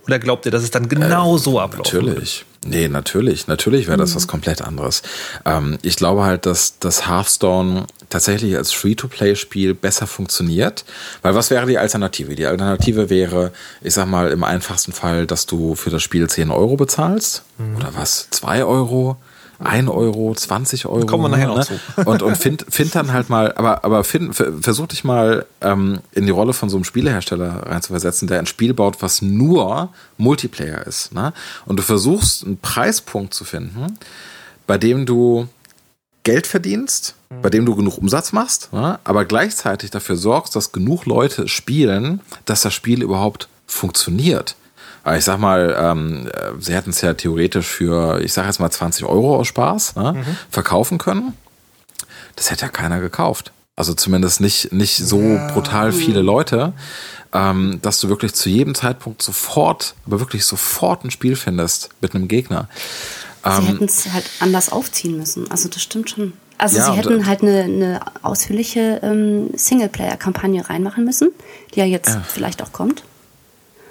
Oder glaubt ihr, dass es dann genau so abläuft? Natürlich. Nee, natürlich. Natürlich wäre das was komplett anderes. Ähm, ich glaube halt, dass das Hearthstone tatsächlich als Free-to-Play-Spiel besser funktioniert. Weil was wäre die Alternative? Die Alternative wäre, ich sag mal, im einfachsten Fall, dass du für das Spiel 10 Euro bezahlst. Oder was? 2 Euro? 1 Euro, 20 Euro. Kommen wir nachher noch ne? zu. Und, und find, find dann halt mal, aber, aber find, ver- versuch dich mal ähm, in die Rolle von so einem Spielehersteller reinzuversetzen, der ein Spiel baut, was nur Multiplayer ist. Ne? Und du versuchst einen Preispunkt zu finden, bei dem du Geld verdienst, bei dem du genug Umsatz machst, ne? aber gleichzeitig dafür sorgst, dass genug Leute spielen, dass das Spiel überhaupt funktioniert. Aber ich sag mal, ähm, äh, sie hätten es ja theoretisch für, ich sag jetzt mal 20 Euro aus Spaß ne, verkaufen können. Das hätte ja keiner gekauft. Also zumindest nicht, nicht so brutal viele Leute, ähm, dass du wirklich zu jedem Zeitpunkt sofort, aber wirklich sofort ein Spiel findest mit einem Gegner. Sie hätten es halt anders aufziehen müssen. Also das stimmt schon. Also Ja, sie hätten äh, halt eine, eine ausführliche ähm, Singleplayer-Kampagne reinmachen müssen, die ja jetzt vielleicht auch kommt.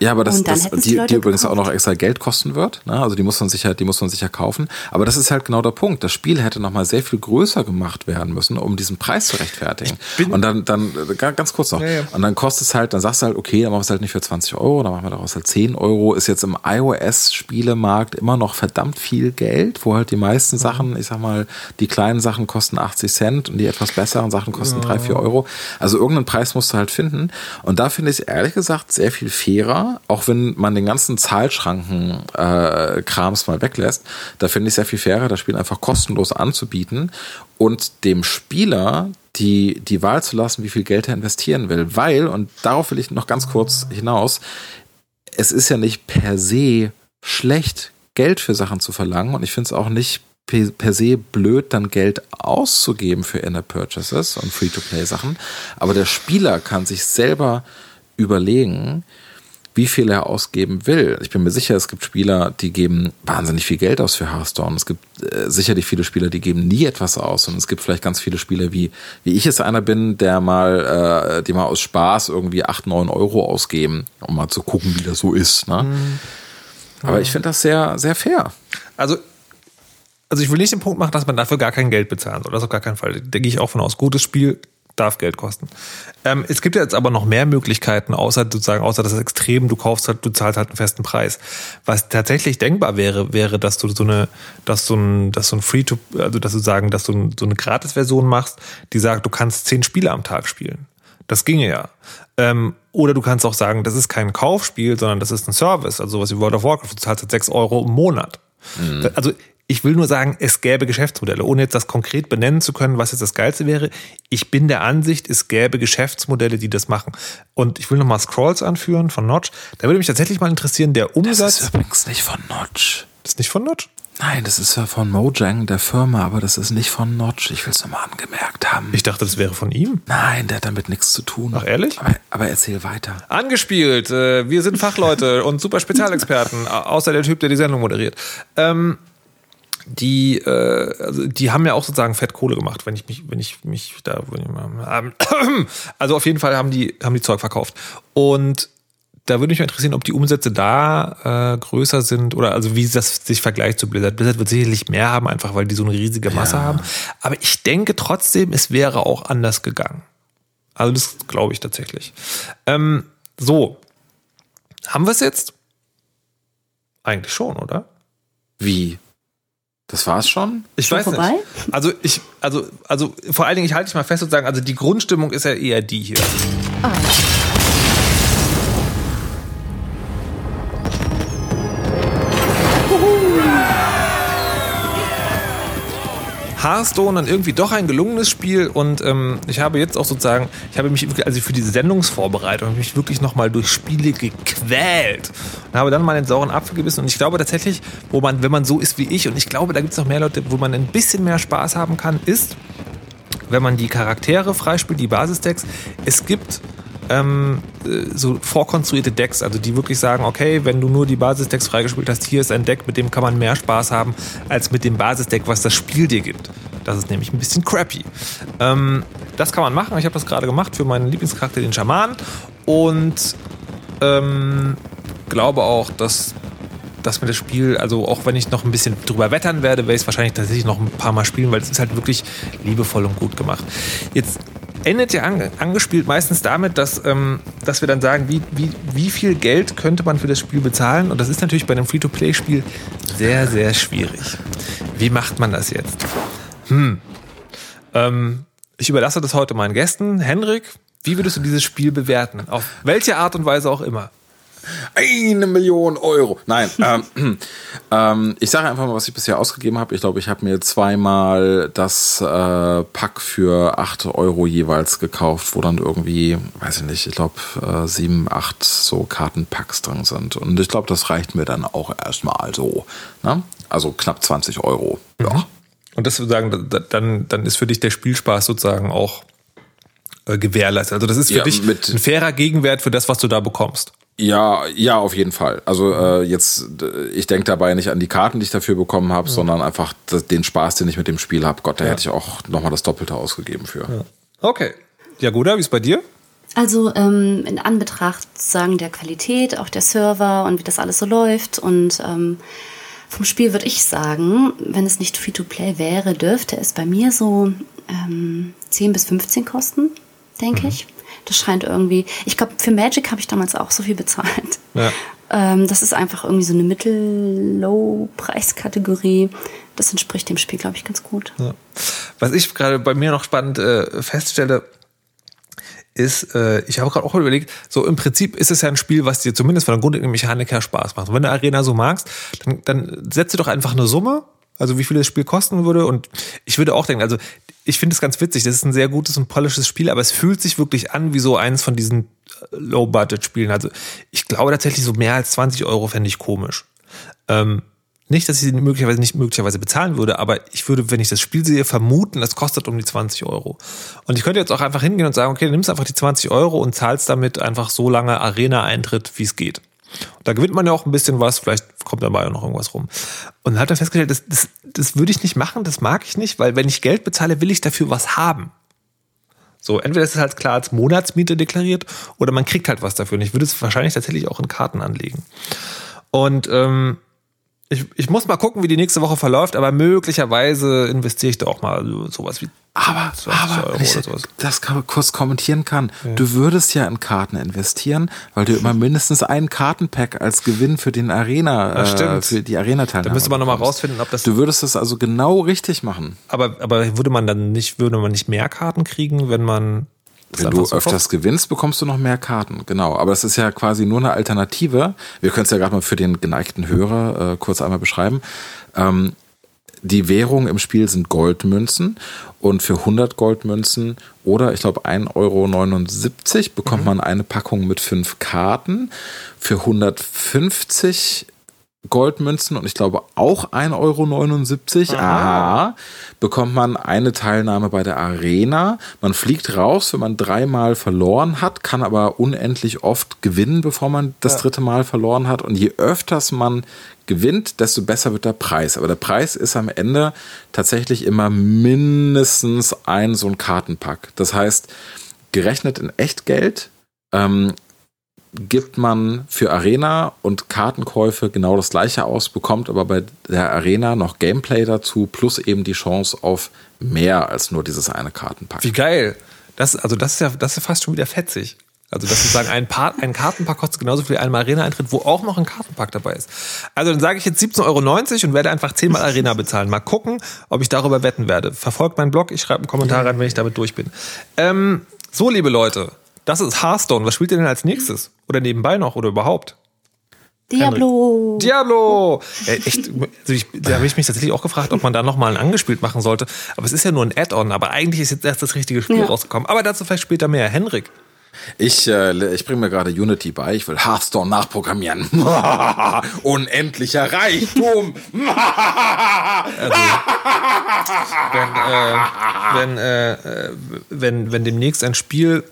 Ja, aber das, das die die, die übrigens auch noch extra Geld kosten wird. Ne? Also die muss man sicher, die muss man sicher kaufen. Aber das ist halt genau der Punkt. Das Spiel hätte noch mal sehr viel größer gemacht werden müssen, um diesen Preis zu rechtfertigen. Und dann, dann ga- ganz kurz noch. Ja, ja. Und dann kostet es halt, dann sagst du halt, okay, dann machen wir es halt nicht für 20 Euro, dann machen wir daraus halt 10 Euro. Ist jetzt im iOS-Spielemarkt immer noch verdammt viel Geld, wo halt die meisten Mhm. Sachen, ich sag mal, die kleinen Sachen kosten 80 Cent und die etwas besseren Sachen kosten 3, 4 Euro. Also irgendeinen Preis musst du halt finden. Und da finde ich es ehrlich gesagt sehr viel fairer, auch wenn man den ganzen Zahlschranken-Krams mal weglässt, da finde ich es sehr viel fairer, das Spiel einfach kostenlos anzubieten und dem Spieler die, die Wahl zu lassen, wie viel Geld er investieren will. Weil, und darauf will ich noch ganz kurz hinaus, es ist ja nicht per se schlecht, Geld für Sachen zu verlangen und ich finde es auch nicht pe- per se blöd, dann Geld auszugeben für Inner Purchases und Free-to-Play-Sachen. Aber der Spieler kann sich selber überlegen, wie viel er ausgeben will. Ich bin mir sicher, es gibt Spieler, die geben wahnsinnig viel Geld aus für Hearthstone. Es gibt äh, sicherlich viele Spieler, die geben nie etwas aus. Und es gibt vielleicht ganz viele Spieler, wie, wie ich es einer bin, der mal, äh, die mal aus Spaß irgendwie 8, 9 Euro ausgeben, um mal zu gucken, wie das so ist. Ne? Aber ich finde das sehr, sehr fair. Also, also ich will nicht den Punkt machen, dass man dafür gar kein Geld bezahlen soll. Das auf gar keinen Fall. Da gehe ich auch von aus. Gutes Spiel darf Geld kosten. Ähm, es gibt ja jetzt aber noch mehr Möglichkeiten, außer sozusagen, außer das Extrem, du kaufst halt, du zahlst halt einen festen Preis. Was tatsächlich denkbar wäre, wäre, dass du so eine, dass so ein, dass so ein Free to, also dass du sagen, dass du ein, so eine Gratis-Version machst, die sagt, du kannst zehn Spiele am Tag spielen. Das ginge ja. Ähm, oder du kannst auch sagen, das ist kein Kaufspiel, sondern das ist ein Service, also sowas wie World of Warcraft, du zahlst halt sechs Euro im Monat. Also ich will nur sagen, es gäbe Geschäftsmodelle, ohne jetzt das konkret benennen zu können, was jetzt das Geilste wäre. Ich bin der Ansicht, es gäbe Geschäftsmodelle, die das machen. Und ich will nochmal Scrolls anführen von Notch. Da würde mich tatsächlich mal interessieren, der Das Umsatz. ist übrigens nicht von Notch. Das ist nicht von Notch? Nein, das ist ja von Mojang, der Firma, aber das ist nicht von Notch. Ich will es nochmal angemerkt haben. Ich dachte, das wäre von ihm. Nein, der hat damit nichts zu tun. Ach, ehrlich? Aber, aber erzähl weiter. Angespielt. Äh, wir sind Fachleute und super Spezialexperten, au- außer der Typ, der die Sendung moderiert. Ähm, die, äh, also die haben ja auch sozusagen Fettkohle gemacht, wenn ich mich, wenn ich mich da, also auf jeden Fall haben die, haben die Zeug verkauft. Und da würde mich mal interessieren, ob die Umsätze da äh, größer sind oder also wie das sich vergleicht zu Blizzard. Blizzard wird sicherlich mehr haben, einfach weil die so eine riesige Masse haben. Aber ich denke trotzdem, es wäre auch anders gegangen. Also das glaube ich tatsächlich. Ähm, so, haben wir es jetzt? Eigentlich schon, oder? Wie? Das war's schon? Ich Schon weiß vorbei? nicht. Also ich, also, also vor allen Dingen, ich halte dich mal fest und sagen, also die Grundstimmung ist ja eher die hier. Hearthstone dann irgendwie doch ein gelungenes Spiel und ähm, ich habe jetzt auch sozusagen, ich habe mich also für diese Sendungsvorbereitung mich wirklich nochmal durch Spiele gequält und habe dann mal den sauren Apfel gebissen und ich glaube tatsächlich, wo man, wenn man so ist wie ich und ich glaube, da gibt es noch mehr Leute, wo man ein bisschen mehr Spaß haben kann, ist, wenn man die Charaktere freispielt, die Basisdecks. Es gibt ähm, äh, so vorkonstruierte Decks, also die wirklich sagen, okay, wenn du nur die Basisdecks freigespielt hast, hier ist ein Deck, mit dem kann man mehr Spaß haben, als mit dem Basisdeck, was das Spiel dir gibt. Das ist nämlich ein bisschen crappy. Ähm, das kann man machen. Ich habe das gerade gemacht für meinen Lieblingscharakter, den Schaman. Und ähm, glaube auch, dass dass mir das Spiel, also auch wenn ich noch ein bisschen drüber wettern werde, werde ich es wahrscheinlich tatsächlich noch ein paar Mal spielen, weil es ist halt wirklich liebevoll und gut gemacht. Jetzt endet ja ange angespielt meistens damit, dass, ähm, dass wir dann sagen, wie, wie, wie viel Geld könnte man für das Spiel bezahlen? Und das ist natürlich bei einem Free-to-Play-Spiel sehr, sehr schwierig. Wie macht man das jetzt? Hm. Ähm, ich überlasse das heute meinen Gästen. Henrik, wie würdest du dieses Spiel bewerten? Auf welche Art und Weise auch immer. Eine Million Euro. Nein, ähm, ähm, ich sage einfach mal, was ich bisher ausgegeben habe. Ich glaube, ich habe mir zweimal das äh, Pack für 8 Euro jeweils gekauft, wo dann irgendwie, weiß ich nicht, ich glaube, äh, sieben, acht so Kartenpacks drin sind. Und ich glaube, das reicht mir dann auch erstmal so. Ne? Also knapp 20 Euro. Ja. Mhm. Und das würde sagen, dann, dann ist für dich der Spielspaß sozusagen auch äh, gewährleistet. Also das ist für Ja, dich ein fairer Gegenwert für das, was du da bekommst. Ja, ja, auf jeden Fall. Also äh, jetzt, äh, ich denke dabei nicht an die Karten, die ich dafür bekommen habe, sondern einfach den Spaß, den ich mit dem Spiel habe. Gott, da hätte ich auch nochmal das Doppelte ausgegeben für. Okay. Ja, Guda, wie ist bei dir? Also ähm, in Anbetracht sozusagen der Qualität, auch der Server und wie das alles so läuft und ähm, vom Spiel würde ich sagen, wenn es nicht Free-to-Play wäre, dürfte es bei mir so ähm, 10 bis 15 kosten, denke ich. Das scheint irgendwie. Ich glaube, für Magic habe ich damals auch so viel bezahlt. Ja. Ähm, das ist einfach irgendwie so eine Mittel-Low-Preiskategorie. Das entspricht dem Spiel, glaube ich, ganz gut. Ja. Was ich gerade bei mir noch spannend äh, feststelle, ist, äh, ich habe gerade auch überlegt, so im Prinzip ist es ja ein Spiel, was dir zumindest von der grundlegenden Mechanik her Spaß macht. Und wenn du Arena so magst, dann, dann setze doch einfach eine Summe, also wie viel das Spiel kosten würde. Und ich würde auch denken, also ich finde es ganz witzig, das ist ein sehr gutes und polisches Spiel, aber es fühlt sich wirklich an wie so eins von diesen äh, Low-Budget-Spielen. Also ich glaube tatsächlich, so mehr als 20 Euro fände ich komisch. Ähm, nicht, dass ich sie möglicherweise nicht möglicherweise bezahlen würde, aber ich würde, wenn ich das Spiel sehe, vermuten, das kostet um die 20 Euro. Und ich könnte jetzt auch einfach hingehen und sagen, okay, nimmst einfach die 20 Euro und zahlst damit einfach so lange Arena-Eintritt, wie es geht. Und da gewinnt man ja auch ein bisschen was, vielleicht kommt dabei auch noch irgendwas rum. Und dann hat er festgestellt, das, das, das würde ich nicht machen, das mag ich nicht, weil wenn ich Geld bezahle, will ich dafür was haben. So, entweder ist es halt klar als Monatsmiete deklariert oder man kriegt halt was dafür. Und ich würde es wahrscheinlich tatsächlich auch in Karten anlegen. Und ähm, ich, ich muss mal gucken, wie die nächste Woche verläuft, aber möglicherweise investiere ich da auch mal so- sowas wie Aber, 20 aber wenn ich das kann- kurz kommentieren kann, du würdest ja in Karten investieren, weil du immer mindestens ein Kartenpack als Gewinn für den Arena, äh, für die Arena-Teilnahme Da müsste man noch mal bekommst. rausfinden, ob das- Du würdest das also genau richtig machen. Aber, aber würde man dann nicht, würde man nicht mehr Karten kriegen, wenn man Wenn du öfters kauft? gewinnst, bekommst du noch mehr Karten. Genau. Aber es ist ja quasi nur eine Alternative. Wir können es ja gerade mal für den geneigten Hörer äh, kurz einmal beschreiben. Ähm, die Währung im Spiel sind Goldmünzen und für 100 Goldmünzen oder ich glaube 1,79 Euro bekommt man eine Packung mit fünf Karten. Für 150 Goldmünzen und ich glaube auch 1,79 Euro, aha, bekommt man eine Teilnahme bei der Arena. Man fliegt raus, wenn man dreimal verloren hat, kann aber unendlich oft gewinnen, bevor man das dritte Mal verloren hat. Und je öfters man gewinnt, desto besser wird der Preis. Aber der Preis ist am Ende tatsächlich immer mindestens ein so ein Kartenpack. Das heißt, gerechnet in Echtgeld ähm, gibt man für Arena und Kartenkäufe genau das gleiche aus, bekommt aber bei der Arena noch Gameplay dazu, plus eben die Chance auf mehr als nur dieses eine Kartenpack. Wie geil. Das, also das ist ja, das ist fast schon wieder fetzig. Also, dass sozusagen ein, Part, ein Kartenpack kostet genauso viel wie ein Arena-Eintritt, wo auch noch ein Kartenpack dabei ist. Also, dann sage ich jetzt 17,90 Euro und werde einfach 10 mal Arena bezahlen. Mal gucken, ob ich darüber wetten werde. Verfolgt meinen Blog, ich schreibe einen Kommentar rein, wenn ich damit durch bin. Ähm, so, liebe Leute, das ist Hearthstone. Was spielt ihr denn als nächstes? Oder nebenbei noch oder überhaupt? Diablo! Diablo! Äh, echt, also ich, da habe ich mich tatsächlich auch gefragt, ob man da nochmal ein angespielt machen sollte. Aber es ist ja nur ein Add-on, aber eigentlich ist jetzt erst das richtige Spiel Ja. rausgekommen. Aber dazu vielleicht später mehr. Henrik. Ich, äh, ich bringe mir gerade Unity bei, ich will Hearthstone nachprogrammieren. Unendlicher Reichtum. wenn, äh, wenn, äh, äh, wenn, wenn demnächst ein Spiel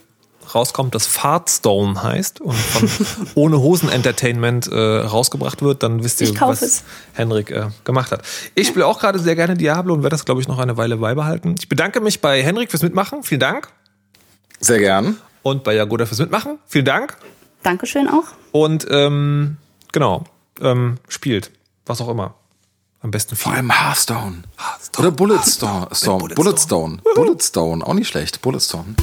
rauskommt, das Fartstone heißt und von ohne Hosen Entertainment äh, rausgebracht wird, dann wisst ihr, was es. Henrik äh, gemacht hat. Ich spiele auch gerade sehr gerne Diablo und werde das, glaube ich, noch eine Weile beibehalten. Ich bedanke mich bei Henrik fürs Mitmachen. Vielen Dank. Sehr gern. Und bei Jagoda fürs Mitmachen. Vielen Dank. Dankeschön auch. Und ähm, Genau. Ähm, spielt. Was auch immer. Am besten Vor viel. allem Hearthstone. Hearthstone. Oder Bulletstorm. Storm. Bulletstorm. Bulletstorm. Bulletstorm. Auch nicht schlecht. Bulletstorm.